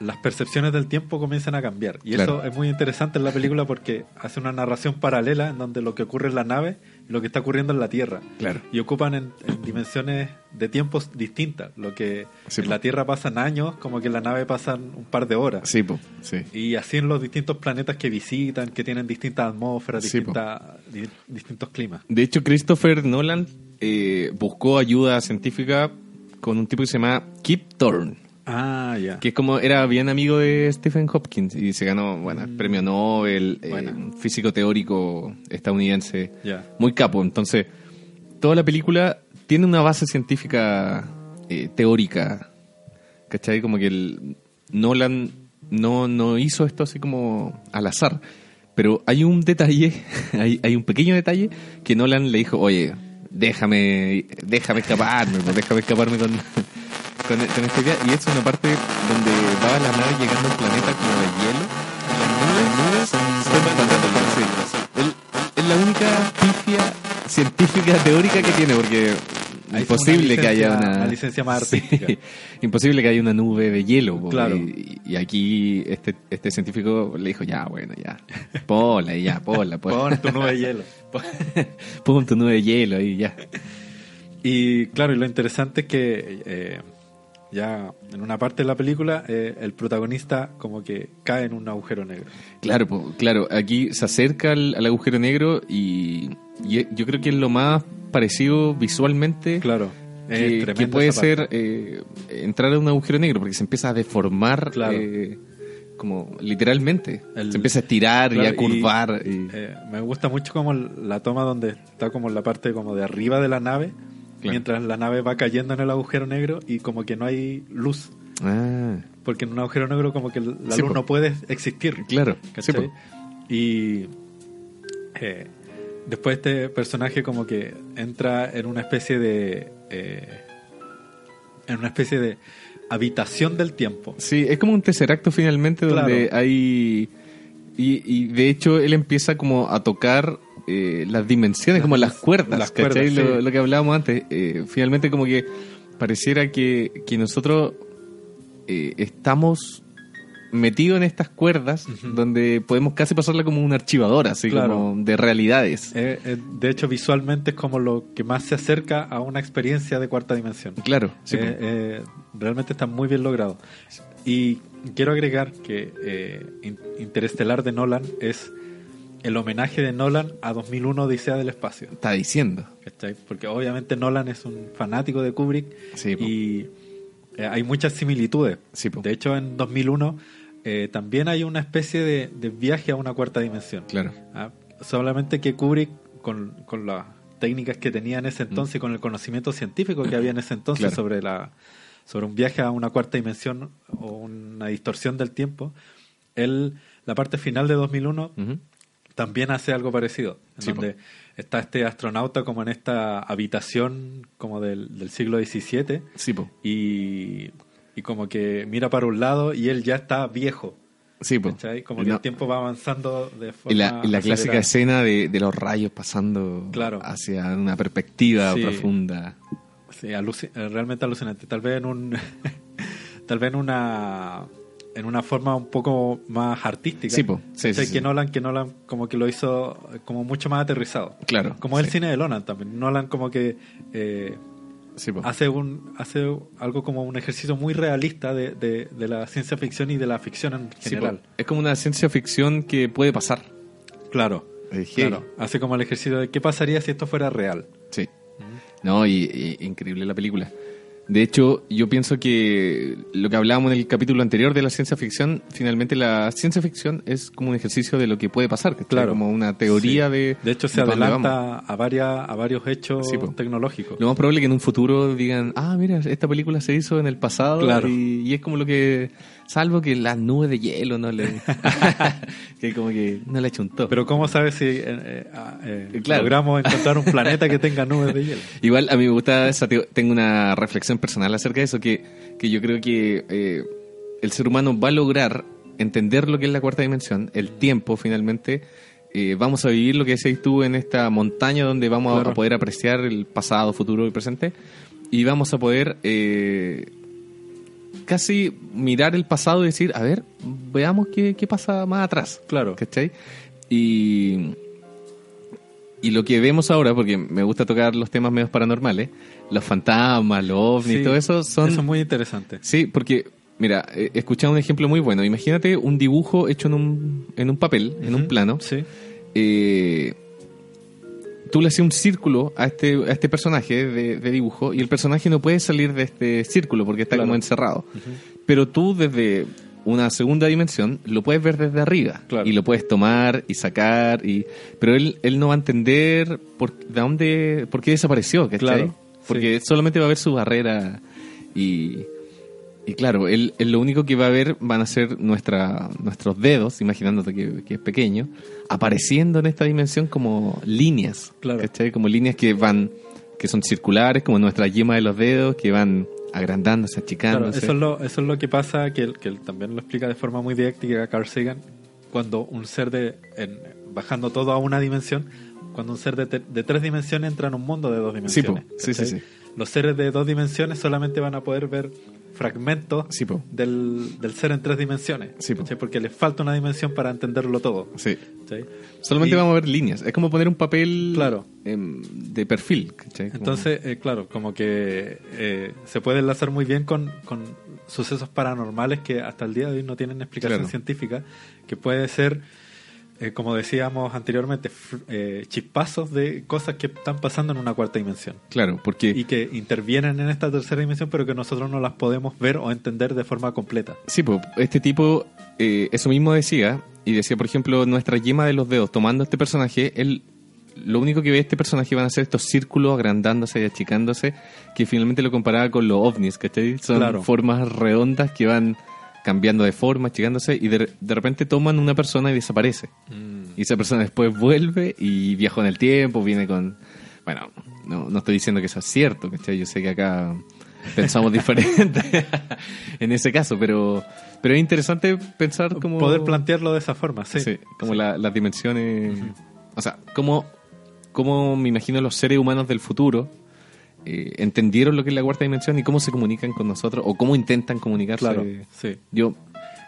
las percepciones del tiempo comienzan a cambiar. Y Claro. eso es muy interesante en la película porque hace una narración paralela en donde lo que ocurre en la nave lo que está ocurriendo en la Tierra. Claro. Y ocupan en, en dimensiones de tiempos distintas. Lo que Sí, en la Tierra pasan años, como que en la nave pasan un par de horas. Sí, po, sí. Y así en los distintos planetas que visitan, que tienen distintas atmósferas, Sí, di- distintos climas. De hecho, Christopher Nolan eh, buscó ayuda científica con un tipo que se llama Kip Thorne, Ah, ya. que es como era bien amigo de Stephen Hopkins y se ganó, bueno, el premio Nobel, eh, Buena. un físico teórico estadounidense, muy capo. Entonces, toda la película tiene una base científica eh, teórica, ¿cachai? Como que el Nolan no, no hizo esto así como al azar. Pero hay un detalle, hay, hay un pequeño detalle que Nolan le dijo, oye, déjame, déjame escaparme, pues, déjame escaparme con, con, esta idea. Y es una parte donde va la nave llegando a un planeta como de hielo. Las nubes Es la única pifia científica teórica que tiene, porque Ahí imposible que haya una, licencia más Sí, imposible que haya una nube de hielo. Claro. Y, y aquí este, este científico le dijo, ya, bueno, ya, ponla y ya, ponla, ponla. Pon tu nube de hielo. Pon tu nube de hielo ahí, ya. Y claro, y lo interesante es que eh, ya en una parte de la película eh, el protagonista como que cae en un agujero negro. Claro, claro, aquí se acerca al, al agujero negro y, y yo creo que es lo más parecido visualmente Claro. es que, tremenda que puede ser eh, entrar a un agujero negro porque se empieza a deformar Claro. eh, como literalmente. El- se empieza a estirar y Claro, a curvar. y- Eh, me gusta mucho como la toma donde está como la parte como de arriba de la nave, Claro. mientras la nave va cayendo en el agujero negro y como que no hay luz, Ah, porque en un agujero negro como que la Sí, luz po. no puede existir. claro. Sí, y eh, después este personaje como que entra en una especie de eh, en una especie de habitación del tiempo. Sí, es como un tesseracto finalmente donde Claro. hay... Y, y de hecho él empieza como a tocar eh, las dimensiones, Las como las cuerdas, las ¿cachai? cuerdas, lo, sí. lo que hablábamos antes. Eh, finalmente como que pareciera que, que nosotros eh, estamos metidos en estas cuerdas donde podemos casi pasarla como un archivador, así Claro. como de realidades. Eh, de hecho, visualmente es como lo que más se acerca a una experiencia de cuarta dimensión. Claro, sí, realmente está muy bien logrado. Y quiero agregar que In- Interestelar de Nolan es el homenaje de Nolan a 2001 Odisea del Espacio. está diciendo. ¿cachai? Porque obviamente Nolan es un fanático de Kubrick Sí, y eh, hay muchas similitudes. Sí. De hecho, en 2001 eh, también hay una especie de, de viaje a una cuarta dimensión. Claro. Ah, solamente que Kubrick, con, con las técnicas que tenía en ese entonces, y con el conocimiento científico que había en ese entonces Mm. Claro. sobre la sobre un viaje a una cuarta dimensión o una distorsión del tiempo, él, la parte final de 2001, Ujú. También hace algo parecido, en Sí, donde está este astronauta como en esta habitación como del, del siglo XVII Sí, po. y, y como que mira para un lado y él ya está viejo. Sí, po. ¿cachai? Como que no- el tiempo va avanzando de forma Y la, y la clásica escena de, de los rayos pasando Claro. hacia una perspectiva Sí. profunda. Sí, aluci- eh, realmente alucinante. Tal vez en un tal vez en una en una forma un poco más artística. Sí, po. Sí. Nolan que Nolan como que lo hizo como mucho más aterrizado. Claro. Como el cine de Nolan también. Nolan como que eh, hace un hace algo como un ejercicio muy realista de, de, de la ciencia ficción y de la ficción en general. Es como una ciencia ficción que puede pasar. Claro. Claro. Hace como el ejercicio de qué pasaría si esto fuera real. Sí. No, y, y- increíble la película. De hecho, yo pienso que lo que hablábamos en el capítulo anterior de la ciencia ficción, finalmente la ciencia ficción es como un ejercicio de lo que puede pasar, que Claro. como una teoría Sí. de... De hecho, se de adelanta a, varias, a varios hechos Sí, tecnológicos. Lo más probable es que en un futuro digan, ah, mira, esta película se hizo en el pasado Claro. y, y es como lo que, salvo que las nubes de hielo no le... que como que no le chuntó. Pero ¿cómo sabes si eh, eh, ah, eh, Claro. logramos encontrar un planeta que tenga nubes de hielo? Igual a mí me gusta, esa tengo una reflexión personal acerca de eso, que, que yo creo que eh, el ser humano va a lograr entender lo que es la cuarta dimensión, el tiempo finalmente. vamos a vivir lo que decías tú en esta montaña donde vamos a- Claro. a poder apreciar el pasado, futuro y presente. Y vamos a poder eh, casi mirar el pasado y decir, a ver, veamos qué, qué pasa más atrás. Claro. ¿Cachai? Y, y lo que vemos ahora, porque me gusta tocar los temas medios paranormales, los fantasmas, los ovnis, Sí, todo eso son... Eso es muy interesante. Sí, porque, mira, escuchado un ejemplo muy bueno. Imagínate un dibujo hecho en un, en un papel, en un plano. Sí. Eh, tú le haces un círculo a este, a este personaje de, de dibujo y el personaje no puede salir de este círculo porque está Claro. como encerrado. Pero tú desde una segunda dimensión lo puedes ver desde arriba Claro. y lo puedes tomar y sacar y pero él, él no va a entender por de dónde por qué desapareció ¿cachai? Claro, porque solamente va a ver su barrera y y claro él, él lo único que va a ver van a ser nuestra, nuestros dedos imaginándote que, que es pequeño apareciendo en esta dimensión como líneas Claro. ¿cachai? como líneas que van que son circulares como nuestra yema de los dedos que van agrandándose Claro, achicándose eso es, lo, eso es lo que pasa, que que él también lo explica de forma muy didáctica Carl Sagan, cuando un ser de, en- bajando todo a una dimensión, cuando un ser de, te- de tres dimensiones entra en un mundo de dos Sí, dimensiones. Sí, sí, ¿cachai? sí. los seres de dos dimensiones solamente van a poder ver fragmentos Sí, po. del, del ser en tres dimensiones. Sí. Porque les falta una dimensión para entenderlo todo. Sí. ¿cachai? Solamente Y- vamos a ver líneas. Es como poner un papel Claro. em, de perfil. Entonces, eh, claro, como que eh, se puede enlazar muy bien con, con sucesos paranormales que hasta el día de hoy no tienen explicación Claro. científica, que puede ser, eh, como decíamos anteriormente, eh, chispazos de cosas que están pasando en una cuarta dimensión claro, porque y que intervienen en esta tercera dimensión, pero que nosotros no las podemos ver o entender de forma completa. Sí, pues este tipo eh, eso mismo decía, y decía, por ejemplo, nuestra yema de los dedos tomando este personaje, él lo único que ve este personaje van a ser estos círculos agrandándose y achicándose, que finalmente lo comparaba con los ovnis, ¿cachai? Son Claro. formas redondas que van cambiando de forma, achicándose, y de, de repente toman una persona y desaparece. Y esa persona después vuelve y viaja en el tiempo, viene con... Bueno, no, no estoy diciendo que eso es cierto, ¿cachai? Yo sé que acá pensamos diferente en ese caso, pero, pero es interesante pensar como... Poder plantearlo de esa forma, sí. Sí, como la- las dimensiones... O sea, cómo, cómo me imagino los seres humanos del futuro eh, entendieron lo que es la cuarta dimensión y cómo se comunican con nosotros o cómo intentan comunicarse. Claro, sí. Yo,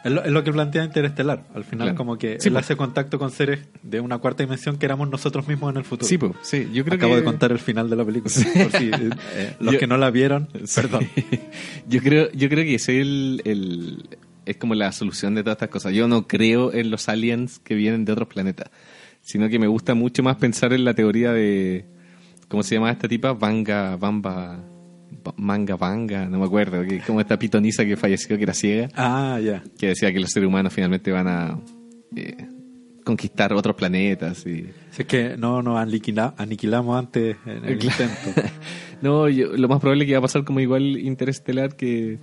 Es lo, es lo que plantea Interestelar. Al final, Claro. como que Sí, él pues. hace contacto con seres de una cuarta dimensión que éramos nosotros mismos en el futuro. sí, pues, sí, yo creo Acabo que... de contar el final de la película. Por si eh, los Yo- que no la vieron, Sí. perdón. yo creo, yo creo que ese es el, el- es como la solución de todas estas cosas. Yo no creo en los aliens que vienen de otros planetas, sino que me gusta mucho más pensar en la teoría de ¿cómo se llama esta tipa? Vanga, Bamba, Ba- Manga Vanga, no me acuerdo, que como esta pitoniza que falleció que era ciega, Ah, ya. que decía que los seres humanos finalmente van a eh, conquistar otros planetas y Si es que no nos aniquila- aniquilamos antes en el Claro. intento. No, yo- lo más probable es que va a pasar como igual interestelar que,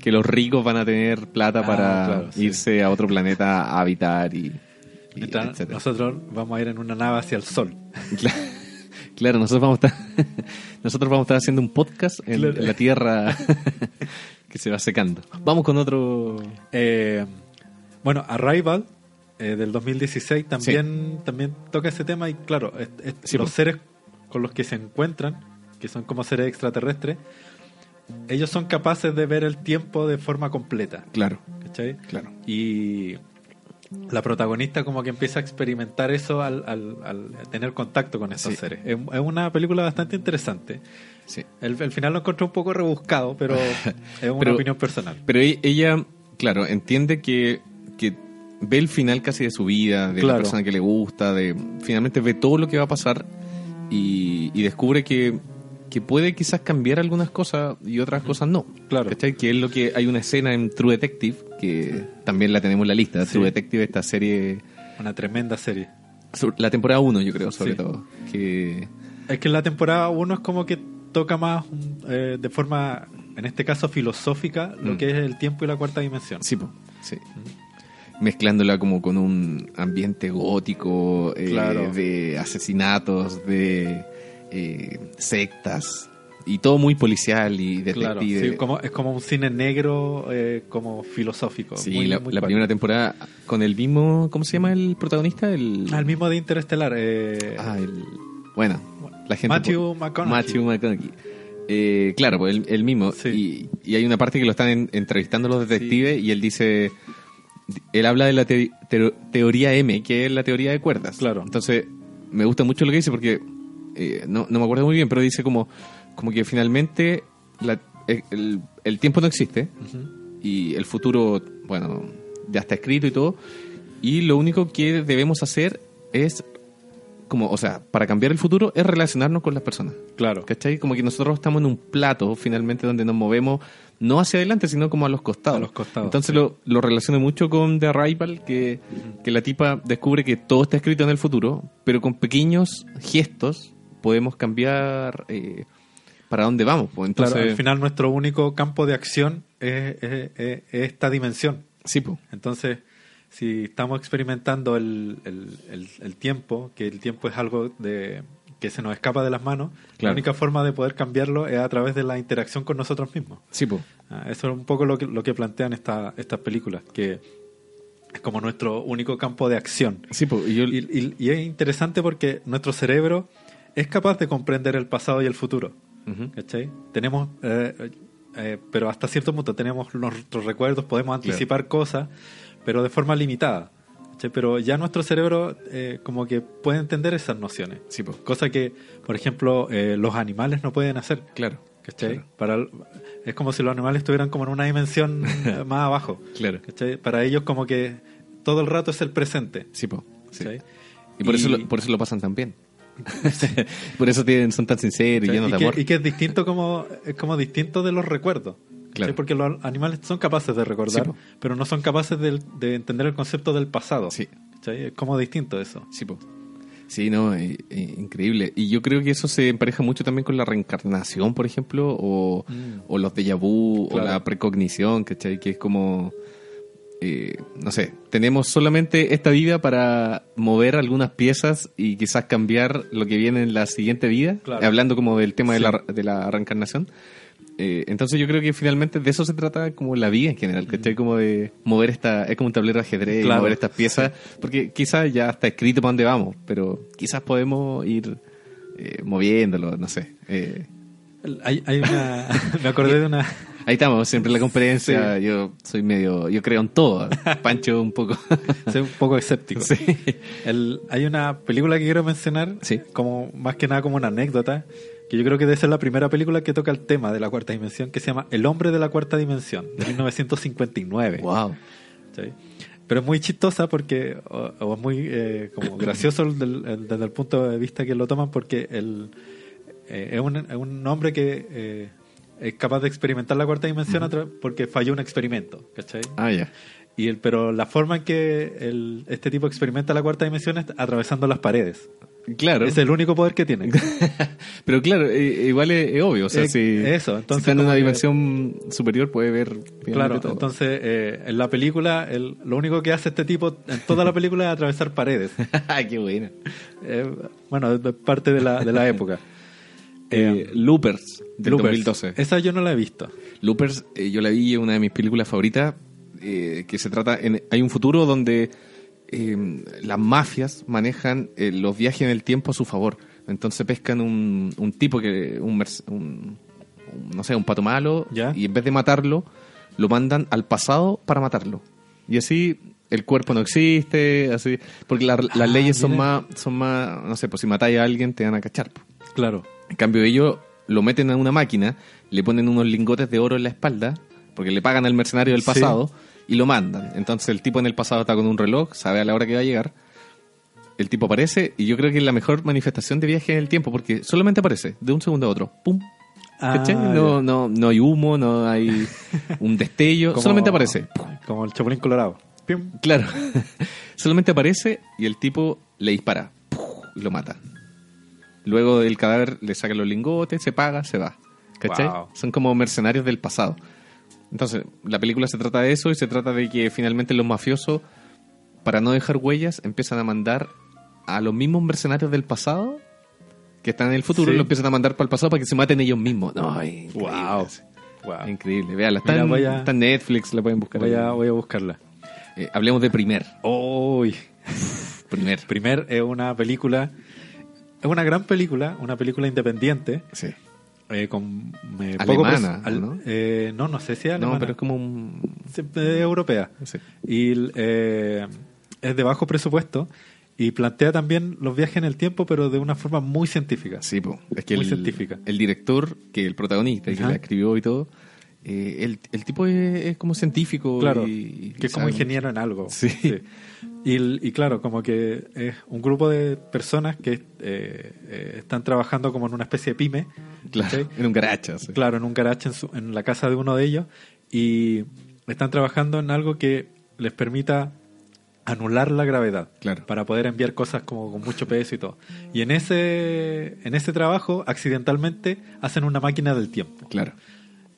que los ricos van a tener plata Ah, para claro, sí. irse a otro planeta a habitar y, y nosotros vamos a ir en una nave hacia el sol. Cla- Claro, nosotros vamos a estar nosotros vamos a estar haciendo un podcast en, Claro. en la tierra que se va secando. Vamos con otro Eh, bueno, Arrival eh, del 2016 también, también toca ese tema y claro, es- es- Sí, los pues. seres con los que se encuentran, que son como seres extraterrestres, ellos son capaces de ver el tiempo de forma completa. Claro, ¿cachai? claro. Y la protagonista como que empieza a experimentar eso al, al- al tener contacto con estos Sí. seres. Es, una película bastante interesante. Sí. El, el final lo encontré un poco rebuscado, pero es una Pero- opinión personal. Pero e- ella, claro, entiende que, que ve el final casi de su vida, de la persona que le gusta, de finalmente ve todo lo que va a pasar y, y descubre que, que puede quizás cambiar algunas cosas y otras cosas no. Claro. ¿Cachai? Que es lo que hay una escena en True Detective, que también la tenemos en la lista. Sí. True Detective, esta serie, Una tremenda serie. la temporada 1 yo creo, sobre Sí. todo. Que Es que en la temporada 1 es como que toca más eh, de forma, en este caso filosófica, lo Mm. que es el tiempo y la cuarta dimensión. Sí, po, sí. Mezclándola como con un ambiente gótico, eh, Claro. de asesinatos, de eh, sectas, y todo muy policial y Claro, detective. sí, como, es como un cine negro, eh, como filosófico. Sí, muy- la, muy la cuático. primera temporada con el mismo, ¿cómo se llama el protagonista? El, Ah, el mismo de Interestelar. Eh, ah, el- bueno, la gente... Matthew McConaughey. Matthew McConaughey. Eh, claro, pues el, el mismo. Sí. Y, y hay una parte que lo están en- entrevistando los detectives y él dice, él habla de la te- teo- teoría M, que es la teoría de cuerdas. Claro. Entonces, me gusta mucho lo que dice porque eh, no, no me acuerdo muy bien, pero dice como, como que finalmente la- el, el tiempo no existe y el futuro, bueno, ya está escrito y todo. Y lo único que debemos hacer es, como, o sea, para cambiar el futuro es relacionarnos con las personas. Claro. ¿Cachai? Como que nosotros estamos en un plato finalmente donde nos movemos no hacia adelante, sino como a los costados. A los costados, Entonces sí. lo, lo relaciono mucho con The Arrival, que, que la tipa descubre que todo está escrito en el futuro, pero con pequeños gestos podemos cambiar eh, para dónde vamos. Pues. Entonces, Claro, al final nuestro único campo de acción es, es- es- es esta dimensión. sí, pues. Entonces, si estamos experimentando el, el- el- el tiempo, que el tiempo es algo de, que se nos escapa de las manos, la única forma de poder cambiarlo es a través de la interacción con nosotros mismos. Sí, pues. Eso es un poco lo que, lo que plantean esta, estas películas, que es como nuestro único campo de acción. Sí, pues. Y yo, Y, y- y es interesante porque nuestro cerebro es capaz de comprender el pasado y el futuro. Tenemos, eh, eh, pero hasta cierto punto tenemos nuestros recuerdos, podemos anticipar cosas, pero de forma limitada. ¿cachai? Pero ya nuestro cerebro eh, como que puede entender esas nociones. Sí. Cosa que, por ejemplo, eh, los animales no pueden hacer. Claro. ¿cachai? Claro. Para, es como si los animales estuvieran como en una dimensión más abajo. Claro. ¿cachai? Para ellos como que todo el rato es el presente. Sí. ¿cachai? Y por, Y- Eso lo, por eso lo pasan tan bien. por eso tienen, son tan sinceros y llenos de que, amor. y que es distinto como, es como distinto de los recuerdos. Claro. Porque los animales son capaces de recordar, Sí, pero no son capaces de, de entender el concepto del pasado. Sí. Es como distinto eso. Sí, po. Sí, no, eh, eh, increíble. Y yo creo que eso se empareja mucho también con la reencarnación, por ejemplo, o, Mm. o los déjà vu, Claro. o la precognición, ¿cachai? Que es como, eh, no sé, tenemos solamente esta vida para mover algunas piezas y quizás cambiar lo que viene en la siguiente vida, Claro. hablando como del tema de, la, de la reencarnación. Eh, entonces yo creo que finalmente de eso se trata como la vida en general, ¿cachai? Como de mover esta, es como un tablero de ajedrez, y mover estas piezas, porque quizás ya está escrito para dónde vamos, pero quizás podemos ir eh, moviéndolo, no sé. Eh, Hay, hay una, me acordé de una, ahí estamos, siempre en la conferencia, yo soy medio, yo creo en todo, Pancho un poco. soy un poco escéptico. sí. El- hay una película que quiero mencionar, Sí. como más que nada como una anécdota, que yo creo que debe ser la primera película que toca el tema de la cuarta dimensión, que se llama El hombre de la cuarta dimensión, de 1959. Wow. ¿sí? Pero es muy chistosa porque, o, o es muy eh, como gracioso del- el- desde el punto de vista que lo toman, porque el, eh, es, un, es un hombre que eh, es capaz de experimentar la cuarta dimensión porque falló un experimento, ¿cachai? Ah, ya. Y el, pero la forma en que el- este tipo experimenta la cuarta dimensión es atravesando las paredes. Claro. Es el único poder que tiene. Pero claro, eh, igual es, es obvio. O sea, Eh, si, eso, si entonces está en una que- dimensión superior puede ver claro, todo. entonces eh, en la película el- lo único que hace este tipo en toda la película es atravesar paredes. Ay, qué buena. Eh, bueno, es parte de la, de la época. Eh, Loopers, del Loopers. 2012. Esa yo no la he visto. Loopers, eh, yo la vi en una de mis películas favoritas, eh, que se trata, en, hay un futuro donde eh, las mafias manejan eh, los viajes en el tiempo a su favor. Entonces pescan un, un tipo que, un, un- no sé, un pato malo, Ya. y en vez de matarlo, lo mandan al pasado para matarlo. Y así el cuerpo no existe, así, porque la- las Ah, leyes son más, son más, no sé, pues si matáis a alguien te van a cachar. po. Claro. En cambio, ellos lo meten en una máquina, le ponen unos lingotes de oro en la espalda, porque le pagan al mercenario del Sí. pasado, y lo mandan. Entonces el tipo en el pasado está con un reloj, sabe a la hora que va a llegar. El tipo aparece, y yo creo que es la mejor manifestación de viaje en el tiempo, porque solamente aparece de un segundo a otro. ¡Pum! Ah, no, no, no hay humo, no hay un destello, Como- solamente aparece. Como el Chapulín Colorado. Pim. Claro. Solamente aparece y el tipo le dispara. Y lo mata. Luego del cadáver le saca los lingotes, se paga, se va. ¿Cachai? Wow. Son como mercenarios del pasado. Entonces, la película se trata de eso y se trata de que finalmente los mafiosos, para no dejar huellas, empiezan a mandar a los mismos mercenarios del pasado que están en el futuro, Sí. lo empiezan a mandar para el pasado para que se maten ellos mismos. No, increíble. Wow. Wow. Increíble. Veanla, está, Mira, en, voy a- está en Netflix, la pueden buscar. Voy a, voy a buscarla. Eh, hablemos de primer. Uy. Primer. Primer es una película. Es una gran película, una película independiente. Sí. eh, con eh, Alemana, ¿no? eh, no, no sé si es alemana. No, pero es como un... Europea. sí. Y eh, es de bajo presupuesto y plantea también los viajes en el tiempo, pero de una forma muy científica. Sí, po. es que Muy el, científica. el director, que el protagonista, que la escribió y todo, eh, el, el tipo es, es como científico. Claro, y- que es como ingeniero en algo. Sí. Y, y claro, como que es un grupo de personas que eh, eh, están trabajando como en una especie de pyme. Claro, en un garacha. sí. Claro, en un garage en, su- en la casa de uno de ellos y están trabajando en algo que les permita anular la gravedad Claro. para poder enviar cosas como con mucho peso y todo. Y en ese en ese trabajo accidentalmente hacen una máquina del tiempo. Claro.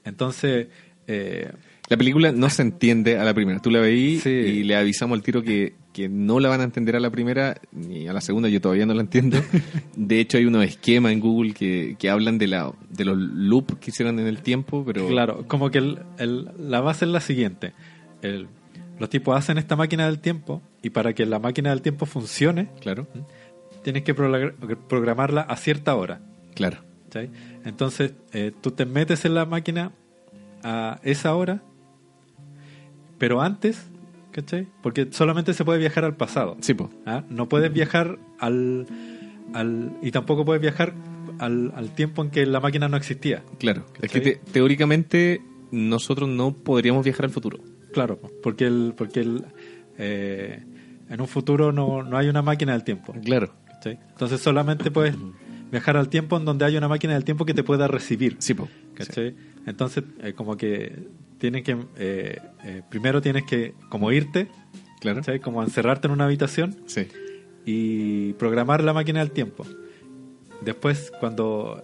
Entonces eh, La película no se entiende a la primera. Tú la veí Sí. y le avisamos al tiro que, que no la van a entender a la primera ni a la segunda. Yo todavía no la entiendo. De hecho, hay unos esquemas en Google que, que hablan de, la, de los loops que hicieron en el tiempo, pero... Claro, como que el- el- la base es la siguiente. El- los tipos hacen esta máquina del tiempo y para que la máquina del tiempo funcione, Claro. tienes que progra- programarla a cierta hora. Claro. ¿Cachai? Entonces, eh, tú te metes en la máquina a esa hora, pero antes, ¿cachai? Porque solamente se puede viajar al pasado. Sí, po. ¿ah? No puedes viajar al, al. Y tampoco puedes viajar al, al tiempo en que la máquina no existía. Claro. Es que teóricamente nosotros no podríamos viajar al futuro. Claro, po, porque el, porque el, eh, en un futuro no, no hay una máquina del tiempo. Claro. ¿cachai? Entonces solamente puedes viajar al tiempo en donde hay una máquina del tiempo que te pueda recibir. Sí, po. ¿cachai? Entonces, eh, como que tienes que. eh, eh, primero tienes que, como irte, Claro. ¿cachai? Como encerrarte en una habitación Sí. y programar la máquina del tiempo. Después, cuando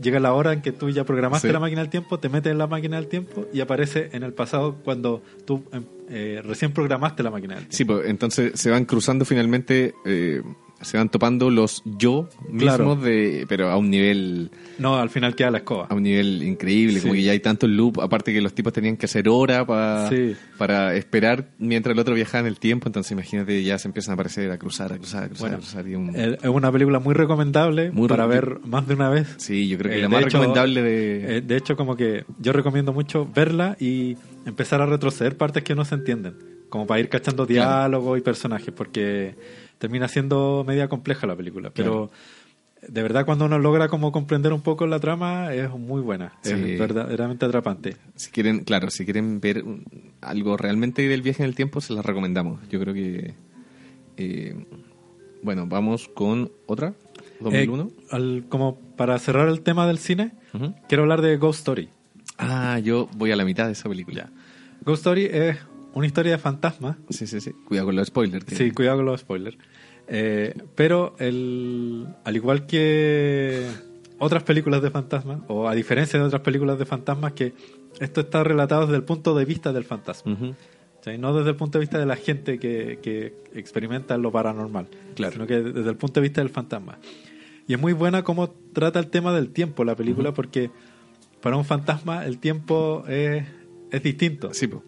llega la hora en que tú ya programaste Sí. la máquina del tiempo, te metes en la máquina del tiempo y aparece en el pasado cuando tú em, eh, recién programaste la máquina del tiempo. Sí, pues entonces se van cruzando finalmente, eh, se van topando los yo mismos, Claro. de, pero a un nivel No, al final queda la escoba. a un nivel increíble, como Sí. que ya hay tanto loop, aparte que los tipos tenían que hacer hora pa- Sí. para esperar mientras el otro viajaba en el tiempo, entonces imagínate, ya se empiezan a aparecer, a cruzar, a cruzar, a cruzar, Bueno, a cruzar. y un- Es una película muy recomendable Muy para re- ver más de una vez. sí, yo creo que Eh, la más hecho, recomendable de... Eh, de hecho, como que yo recomiendo mucho verla y empezar a retroceder partes que no se entienden, como para ir cachando diálogos y personajes, porque termina siendo media compleja la película. Pero de verdad, cuando uno logra como comprender un poco la trama, es muy buena, Sí. es verdaderamente atrapante. Si quieren, claro, si quieren ver algo realmente del viaje en el tiempo, se las recomendamos. Yo creo que... eh, bueno, vamos con otra, 2001. Eh, al- como para cerrar el tema del cine, Ujú. quiero hablar de Ghost Story. Ah, yo voy a la mitad de esa película. Ghost Story es una historia de fantasmas Sí, sí, sí. Cuidado con los spoilers. que- Sí, cuidado con los spoilers. Eh, pero el, al igual que otras películas de fantasmas, o a diferencia de otras películas de fantasmas, que esto está relatado desde el punto de vista del fantasma. ¿cachai? no desde el punto de vista de la gente que, que experimenta lo paranormal, Claro. sino que desde el punto de vista del fantasma. Y es muy buena cómo trata el tema del tiempo la película, porque para un fantasma el tiempo es, es distinto. Sí, po.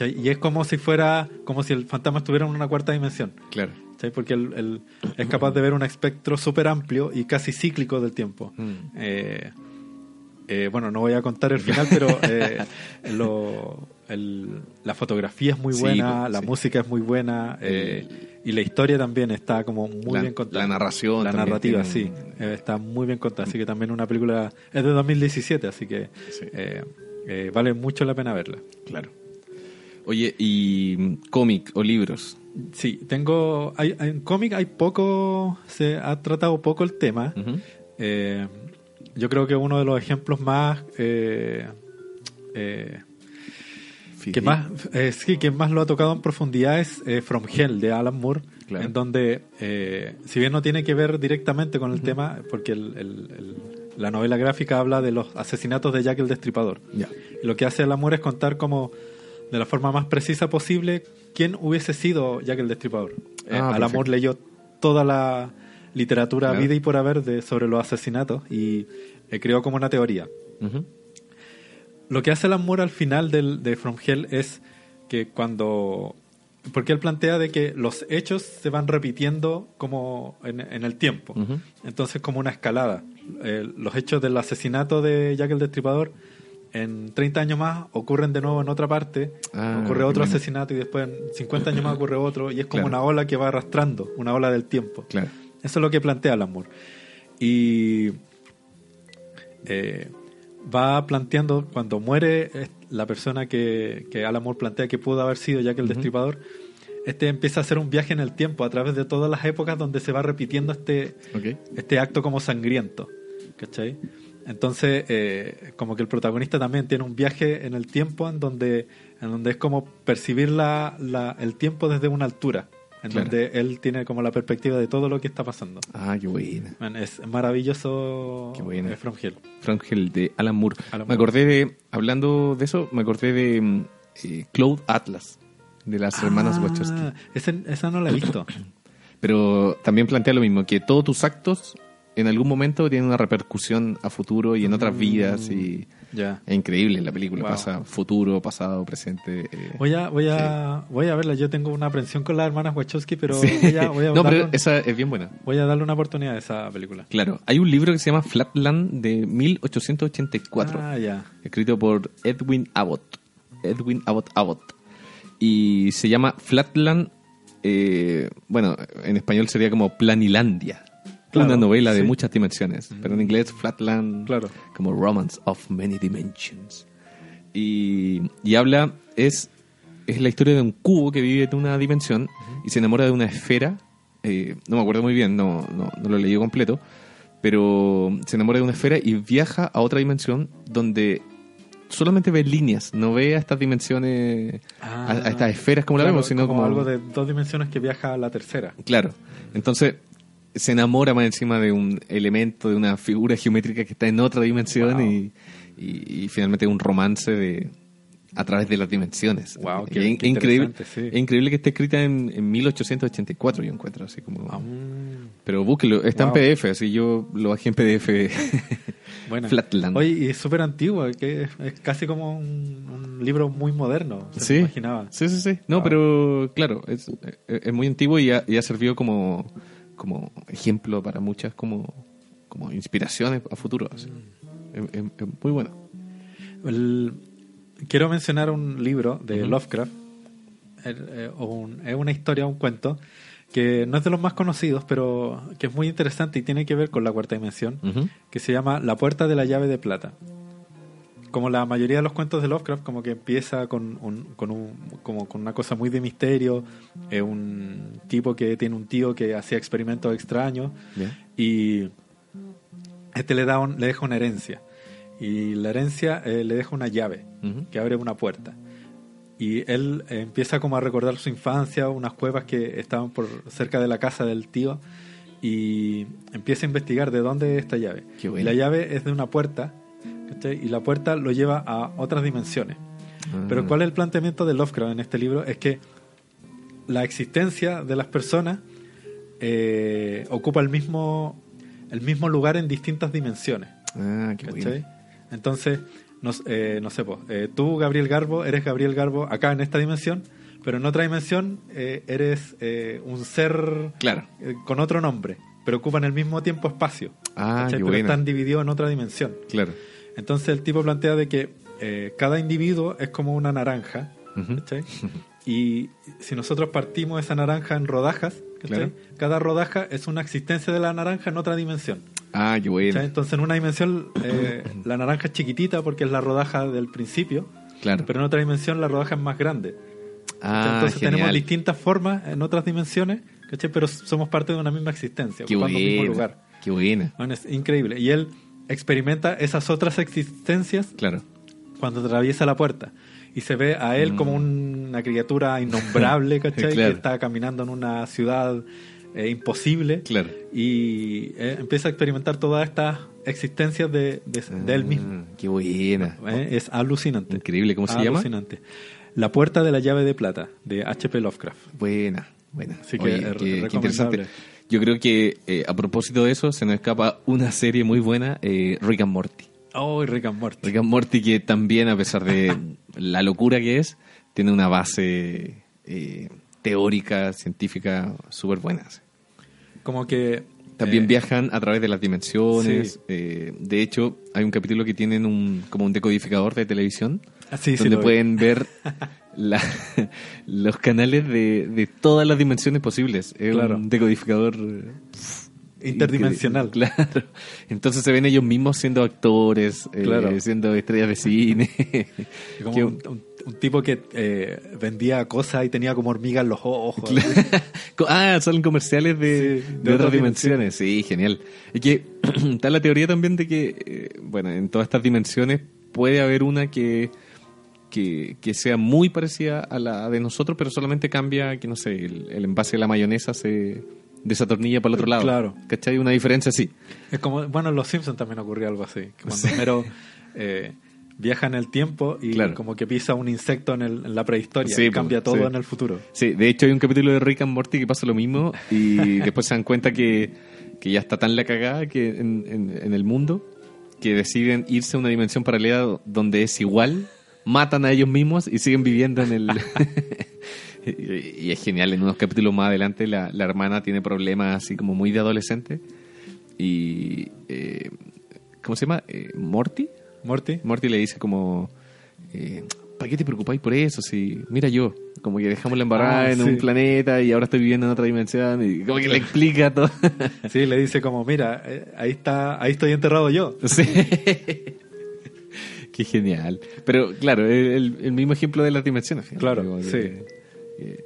Y es como si fuera, como si el fantasma estuviera en una cuarta dimensión. claro. ¿cachai? Porque el- es capaz de ver un espectro súper amplio y casi cíclico del tiempo. Mm. Eh, eh, bueno, no voy a contar el final, pero eh, lo- el- la fotografía es muy buena, pues, la sí. música es muy buena eh, y la historia también está como muy La- bien contada. la narración La narrativa, tiene sí, eh, está muy bien contada. Así que también una película, es de 2017, así que Sí. eh, eh, vale mucho la pena verla. Claro. Oye, ¿y cómic o libros? Sí, tengo. Hay, en cómic hay poco. Se ha tratado poco el tema. Eh, yo creo que uno de los ejemplos más. eh, eh, que más eh, sí, que más lo ha tocado en profundidad es From Hell de Alan Moore, Claro. en donde, si bien no tiene que ver directamente con el tema, porque el- el- el- la novela gráfica habla de los asesinatos de Jack el Destripador. Lo que hace Alan Moore es contar como de la forma más precisa posible quién hubiese sido Jack el Destripador. Eh, Ah, Alan perfecto. Moore leyó toda la literatura Claro. vida y por haber de, sobre los asesinatos y eh, creó como una teoría. Lo que hace Alan Moore al final del, de From Hell es que cuando... Porque él plantea de que los hechos se van repitiendo como en, en el tiempo. Entonces como una escalada. Eh, los hechos del asesinato de Jack el Destripador en 30 años más ocurren de nuevo en otra parte. Ah, ocurre otro asesinato y después en 50 años más ocurre otro. Y es como Claro. una ola que va arrastrando, una ola del tiempo. Claro. Eso es lo que plantea Alan Moore. Y eh, va planteando, cuando muere la persona que, que Alan Moore plantea que pudo haber sido Jack el Destripador, este empieza a hacer un viaje en el tiempo a través de todas las épocas donde se va repitiendo este, este acto como sangriento. ¿Cachai? Entonces, eh, como que el protagonista también tiene un viaje en el tiempo en donde, en donde es como percibir la, la- el tiempo desde una altura, en Claro. donde él tiene como la perspectiva de todo lo que está pasando. Ah, qué buena. Man, es maravilloso Qué buena. eh, From Hill de Alan Moore. Alan me acordé de, hablando de eso, me acordé de mm, eh, Cloud Atlas, de las hermanas Ah, Wachowski. ese- esa no la he visto. Pero también plantea lo mismo, que todos tus actos en algún momento tiene una repercusión a futuro y en otras vidas y Ya. es increíble la película. Wow. Pasa futuro, pasado, presente. eh. Voy a, voy a, voy a verla. Yo tengo una aprensión con las hermanas Wachowski, pero Sí. voy, a, voy a no, pero un- esa es bien buena. voy a darle una oportunidad a esa película. Claro, hay un libro que se llama Flatland de 1884. Ah, ya. escrito por Edwin Abbott. Edwin Abbott Abbott. Y se llama Flatland, eh, bueno, en español sería como Planilandia. Claro, una novela de sí. muchas dimensiones, pero en inglés Flatland, Claro. como Romance of Many Dimensions. Y, y habla, es, es la historia de un cubo que vive en una dimensión y se enamora de una esfera. eh, no me acuerdo muy bien, no, no, no lo leí completo, pero se enamora de una esfera y viaja a otra dimensión donde solamente ve líneas, no ve a estas dimensiones, a, a estas esferas como la Ah, Claro, vemos, sino como, algo de dos dimensiones que viaja a la tercera. Claro. Entonces se enamora más encima de un elemento, de una figura geométrica que está en otra dimensión Wow. y, y- y finalmente un romance de a través de las dimensiones. Wow, qué- es qué increíble, sí. es increíble que esté escrita en, en 1884, yo encuentro así como... Aún- Pero búsquelo, está Wow. en PDF, así yo lo bajé en PDF. Buena. Flatland. Oye, y es súper antiguo, que es, es casi como un, un libro muy moderno, se Sí, imaginaba. sí, sí, sí. No, Wow. pero claro, es, es muy antiguo y ha, y ha servido como, como ejemplo para muchas como, como inspiraciones a futuro. así. Mm. Es, es- es muy bueno. El- quiero mencionar un libro de. Lovecraft, el- eh, un- es una historia, un cuento, que no es de los más conocidos, pero que es muy interesante y tiene que ver con la cuarta dimensión, que se llama La puerta de la llave de plata. Como la mayoría de los cuentos de Lovecraft, como que empieza con, un, con, un, como con una cosa muy de misterio, es un tipo que tiene un tío que hacía experimentos extraños y este le da un- le deja una herencia. Y la herencia eh, le deja una llave que abre una puerta. Y él eh, empieza como a recordar su infancia unas cuevas que estaban por cerca de la casa del tío y empieza a investigar de dónde es esta llave. Qué y la llave es de una puerta ¿cachai? y la puerta lo lleva a otras dimensiones Ah. pero ¿cuál es el planteamiento de Lovecraft en este libro? Es que la existencia de las personas eh, ocupa el mismo, el mismo lugar en distintas dimensiones. Ah, qué ¿cachai? Entonces, no, eh, no sé, po, eh, tú, Gabriel Garbo, eres Gabriel Garbo acá en esta dimensión, pero en otra dimensión eh, eres eh, un ser Claro. con otro nombre, pero ocupan el mismo tiempo-espacio. Ah, ¿cachai? qué pero buena. están divididos en otra dimensión. Claro. Entonces el tipo plantea de que eh, cada individuo es como una naranja, Ujú. ¿cachai? Y si nosotros partimos esa naranja en rodajas. Claro. cada rodaja es una existencia de la naranja en otra dimensión. Ah, qué bueno. Entonces en una dimensión eh, la naranja es chiquitita porque es la rodaja del principio, Claro. pero en otra dimensión la rodaja es más grande. Ah, Entonces tenemos genial. distintas formas en otras dimensiones, ¿cachai? pero somos parte de una misma existencia, Qué ocupando el mismo buena. lugar. Qué buena. Bueno, es increíble. Y él experimenta esas otras existencias Claro. cuando atraviesa la puerta y se ve a él como un- una criatura innombrable, ¿cachai? Mm. Claro. Que está caminando en una ciudad eh, imposible Claro. y eh, empieza a experimentar todas estas existencias de, de, de él mismo. Ah, Qué buena. ¿eh? Es alucinante. Increíble. ¿Cómo se llama? Alucinante. La puerta de la llave de plata, de H.P. Lovecraft. Buena, buena. Así que Oye, es qué- interesante. Yo creo que eh, a propósito de eso, se nos escapa una serie muy buena, eh, Rick and Morty. Oh, Rick and Morty. Rick and Morty que también, a pesar de la locura que es, tiene una base eh, teórica, científica súper buena. sí. Como que... También viajan a través de las dimensiones. Sí. de hecho, hay un capítulo que tienen un, como un decodificador de televisión ah, sí, sí, donde vi. pueden ver la- los canales de, de todas las dimensiones posibles. Es Claro. un decodificador eh, Interdimensional. Claro. Entonces se ven ellos mismos siendo actores, eh, Claro. siendo estrellas de cine. Como Que- un, un- un tipo que eh, vendía cosas y tenía como hormigas en los ojos. ah, son comerciales de, Sí, de de otras otras dimensiones. Sí, genial. Y que está la teoría también de que, eh, bueno, en todas estas dimensiones puede haber una que, que, que sea muy parecida a la de nosotros, pero solamente cambia que, no sé, el, el envase de la mayonesa se desatornilla para el otro lado. Claro. ¿Cachai? Una diferencia así. Es como, bueno, en Los Simpsons también ocurrió algo así. que Cuando Homero eh, viaja en el tiempo y Claro. como que pisa un insecto en, el- en la prehistoria Sí, y cambia pues, todo sí. en el futuro. Sí, de hecho hay un capítulo de Rick and Morty que pasa lo mismo y después se dan cuenta que, que ya está tan la cagada que en, en- en el mundo que deciden irse a una dimensión paralela donde es igual, matan a ellos mismos y siguen viviendo en el... y, es genial, en unos capítulos más adelante la, la hermana tiene problemas así como muy de adolescente y... eh, ¿Cómo se llama? Eh, ¿Morty? Morty. Morty le dice como, eh, ¿para qué te preocupáis por eso? Si, mira yo, como que dejamos la embarrada Ah, en sí. un planeta y ahora estoy viviendo en otra dimensión y como que le explica todo. Sí, le dice como, mira, eh, ahí está, ahí estoy enterrado yo. sí. Qué genial. Pero claro, el, el mismo ejemplo de las dimensiones. fíjate, Claro, que, sí. eh,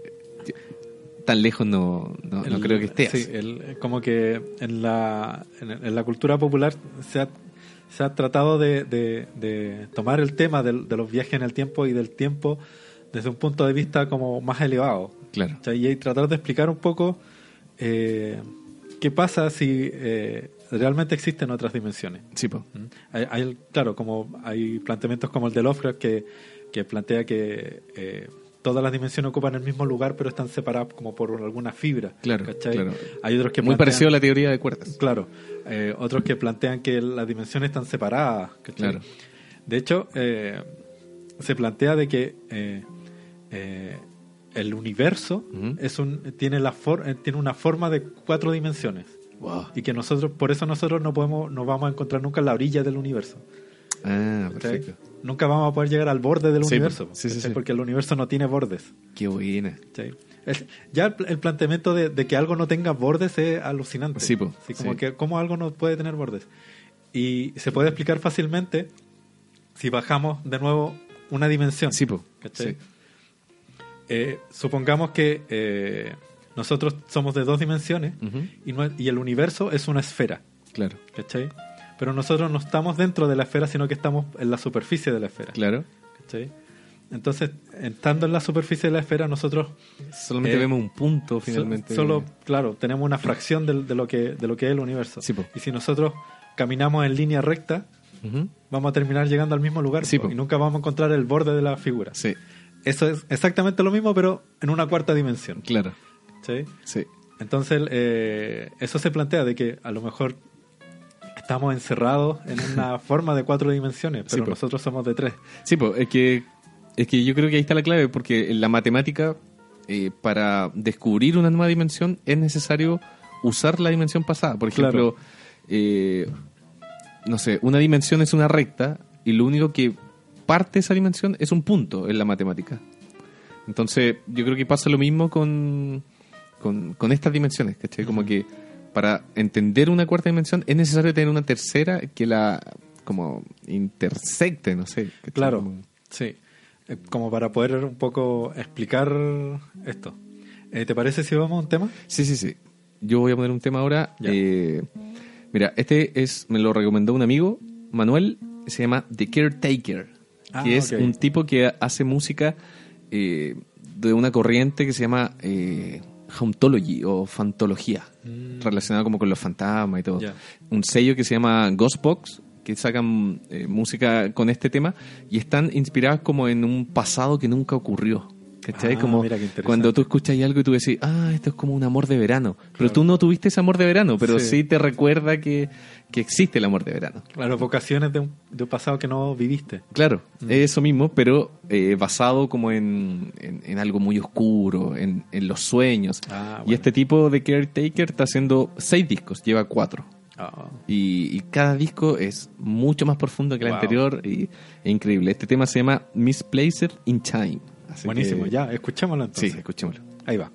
tan lejos no, no, creo que estés. Sí, el- como que en la, en, en la cultura popular se ha, se ha tratado de, de- de tomar el tema de, los viajes en el tiempo y del tiempo desde un punto de vista como más elevado. Claro. O sea, y tratar de explicar un poco eh, qué pasa si eh, realmente existen otras dimensiones. Sí. ¿Mm? Hay, hay, claro, como hay planteamientos como el de Lovecraft que, que plantea que eh, todas las dimensiones ocupan el mismo lugar pero están separadas como por alguna fibra. Claro, claro. Hay otros que Muy plantean- parecido a la teoría de cuerdas. Claro, eh, otros que plantean que las dimensiones están separadas. ¿cachai? Claro. De hecho, eh, se plantea de que eh, eh, el universo es un, tiene, la for- tiene una forma de cuatro dimensiones. Wow. Y que nosotros, por eso nosotros no podemos, no vamos a encontrar nunca en la orilla del universo. Ah, perfecto. Nunca vamos a poder llegar al borde del Sí, universo. sí, sí. Porque el universo no tiene bordes. Qué buena. ya el, el planteamiento de, de que algo no tenga bordes es alucinante. Sí, po, Así como que cómo algo no puede tener bordes. Y se puede explicar fácilmente si bajamos de nuevo una dimensión. Sí, po. ¿cachai? Sí. Eh, supongamos que eh, nosotros somos de dos dimensiones y, no- y el universo es una esfera. Claro. ¿cachai? Pero nosotros no estamos dentro de la esfera, sino que estamos en la superficie de la esfera. Claro. ¿cachai? Entonces, estando en la superficie de la esfera, nosotros Solamente Eh, vemos un punto so- finalmente. solo, claro, tenemos una fracción de, lo que, de lo que es el universo. Sí, y si nosotros caminamos en línea recta, vamos a terminar llegando al mismo lugar Sí, po, po. y nunca vamos a encontrar el borde de la figura. Sí, Eso es exactamente lo mismo, pero en una cuarta dimensión. claro. ¿Sí? Sí. Entonces, eh, eso se plantea de que a lo mejor estamos encerrados en una forma de cuatro dimensiones, pero nosotros somos de tres. Sí, pues, es que, es que yo creo que ahí está la clave, porque en la matemática, eh, para descubrir una nueva dimensión, es necesario usar la dimensión pasada. Por ejemplo, eh, no sé, una dimensión es una recta y lo único que parte esa dimensión es un punto en la matemática. Entonces, yo creo que pasa lo mismo con, con, con estas dimensiones, ¿cachai? Como que para entender una cuarta dimensión es necesario tener una tercera que la como intersecte, no sé. ¿cachai? Claro, Como- sí. Eh, Como para poder un poco explicar esto. Eh, ¿Te parece si vamos a un tema? Sí, sí, sí. Yo voy a poner un tema ahora. Eh, mira, este es me lo recomendó un amigo, Manuel, se llama The Caretaker, Ah, que es un tipo que hace música eh, de una corriente que se llama eh, Hauntology o Fantología, Mm. relacionada como con los fantasmas y todo. Ya. Un sello que se llama Ghostbox, que sacan eh, música con este tema y están inspiradas como en un pasado que nunca ocurrió. ¿Cachai? Ah, como mira qué cuando tú escuchas algo y tú decís, ah, esto es como un amor de verano. Pero tú no tuviste ese amor de verano, pero Sí. sí, te recuerda que, que existe el amor de verano. Claro, vocaciones de un, de un pasado que no viviste. Claro, Mm. es eso mismo, pero eh, basado como en, en- en algo muy oscuro, en, en los sueños. Ah, Y bueno. este tipo de Caretaker está haciendo seis discos, lleva cuatro. Ah, Y, y cada disco es mucho más profundo que el Wow. anterior y es increíble. Este tema se llama Misplaced in Time. Así buenísimo, que- ya, escuchémoslo Sí, entonces. escuchémoslo. Ahí va.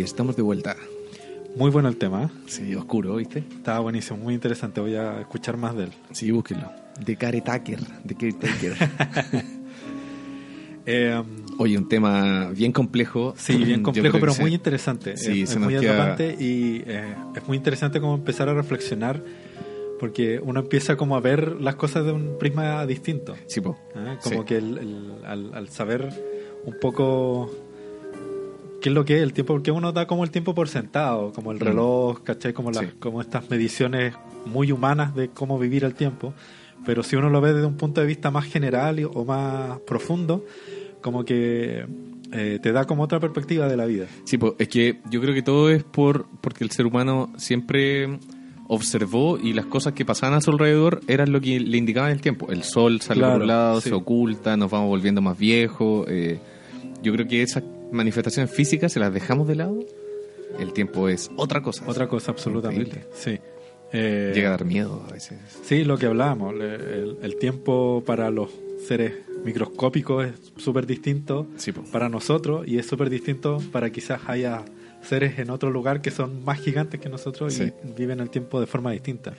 Y estamos de vuelta. Muy bueno el tema. ¿eh? Sí, oscuro, ¿viste? Estaba buenísimo, muy interesante. Voy a escuchar más de él. Sí, búsquenlo. De Care Tucker. De Care Tucker. Eh, Oye, un tema bien complejo. sí, bien complejo, pero muy se- interesante. Sí, es es muy queda- atrapante y eh, es muy interesante como empezar a reflexionar porque uno empieza como a ver las cosas de un prisma distinto. Sí, po. ¿ah? Como Sí. que el- el- al, al saber un poco qué es lo que es el tiempo, porque uno da como el tiempo por sentado, como el Mm. reloj, ¿cachai? Como, las, Sí. como estas mediciones muy humanas de cómo vivir el tiempo. Pero si uno lo ve desde un punto de vista más general o más profundo, como que eh, te da como otra perspectiva de la vida. Sí, po, es que yo creo que todo es por porque el ser humano siempre observó y las cosas que pasaban a su alrededor eran lo que le indicaban el tiempo. El sol sale Claro, por un lado, sí. se oculta, nos vamos volviendo más viejos. eh, yo creo que esas manifestaciones físicas, se las dejamos de lado, el tiempo es otra cosa. Otra cosa absolutamente. Sí. Eh, Llega a dar miedo a veces. Sí, lo que hablábamos, el, el tiempo para los seres microscópicos es súper distinto Sí, para nosotros y es súper distinto para quizás haya seres en otro lugar que son más gigantes que nosotros Sí. y viven el tiempo de forma distinta.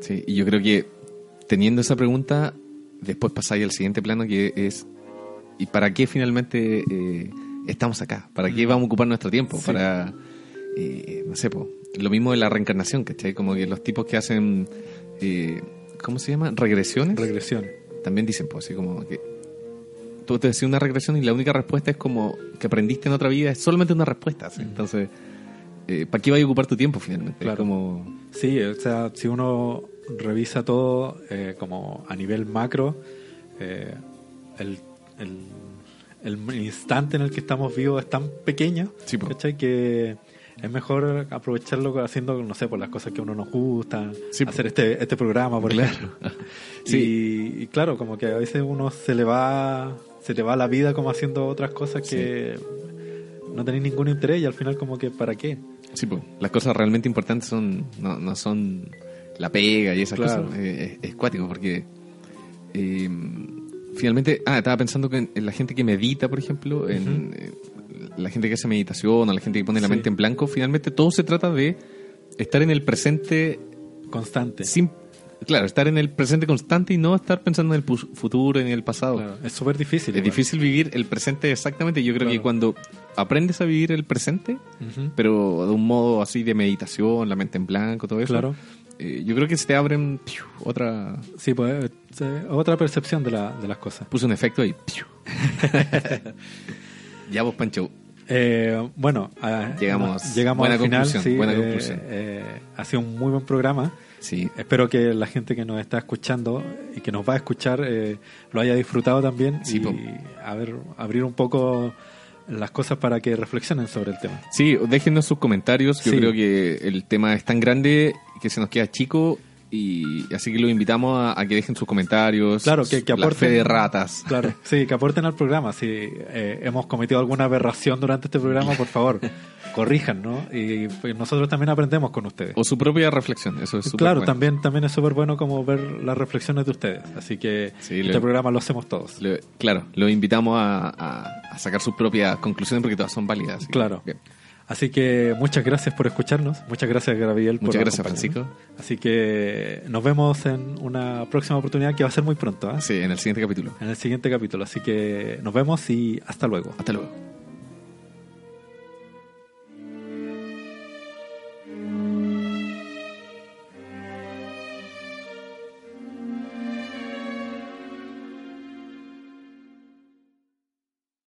Sí, y yo creo que teniendo esa pregunta, después pasáis al siguiente plano que es ¿y para qué finalmente eh, estamos acá? ¿Para qué vamos a ocupar nuestro tiempo? Sí. Para, eh, no sé, po, lo mismo de la reencarnación, ¿cachai? Como que los tipos que hacen, eh, ¿cómo se llama? Regresiones. Regresión. También dicen, pues, así como que tú te decís una regresión y la única respuesta es como que aprendiste en otra vida, es solamente una respuesta. ¿sí? Entonces, eh, ¿para qué vas a ocupar tu tiempo finalmente? Claro. como... Sí, o sea, si uno revisa todo eh, como a nivel macro, eh, el, el- el instante en el que estamos vivos es tan pequeño, Sí. Que es mejor aprovecharlo haciendo, no sé, por las cosas que a uno nos gustan, Sí, hacer este, este programa, por Claro. ejemplo. Sí. Y, y claro, como que a veces uno se le va se le va la vida como haciendo otras cosas que no tenéis ningún interés y al final como que ¿para qué? Sí, pues, las cosas realmente importantes son no, no son la pega y esas Claro. cosas. Eh, es, es cuático porque eh, finalmente, ah, estaba pensando que en, en la gente que medita, por ejemplo, en eh, la gente que hace meditación, o la gente que pone la Sí. mente en blanco, finalmente todo se trata de estar en el presente Constante. sin claro, estar en el presente constante y no estar pensando en el futuro, en el pasado. Claro, es súper difícil. Es igual. difícil vivir el presente exactamente. Yo creo Claro. que cuando aprendes a vivir el presente, pero de un modo así de meditación, la mente en blanco, todo eso. Claro. Eh, yo creo que se te abren piu, otra. Sí, pues eh, otra percepción de, la, de las cosas. Puse un efecto ahí. ya vos, Pancho. Eh, bueno, Llegamos- llegamos buena al final. conclusión, sí, buena conclusión. ha sido un muy buen programa. Sí, Espero que la gente que nos está escuchando y que nos va a escuchar lo haya disfrutado también Sí, y po. a ver, abrir un poco las cosas para que reflexionen sobre el tema. sí, déjenos sus comentarios. Yo Sí. creo que el tema es tan grande que se nos queda chico. Y así que los invitamos a, a que dejen sus comentarios. Claro, que- que La fe aporten- de ratas. Claro, sí, que aporten al programa. Si eh, hemos cometido alguna aberración durante este programa, por favor, corrijan, ¿no? Y pues, nosotros también aprendemos con ustedes. O su propia reflexión. Eso es súper Claro, bueno. también, también es súper bueno como ver las reflexiones de ustedes. Así que Sí, este lo- programa lo hacemos todos. Claro, los invitamos a, a- a sacar sus propias conclusiones porque todas son válidas. que, Claro. Así que muchas gracias por escucharnos. Muchas gracias, Gabriel, por Muchas gracias, acompañarnos. Francisco. Así que nos vemos en una próxima oportunidad que va a ser muy pronto, ¿ah? Sí, en el siguiente capítulo. en el siguiente capítulo. Así que nos vemos y hasta luego. Hasta luego.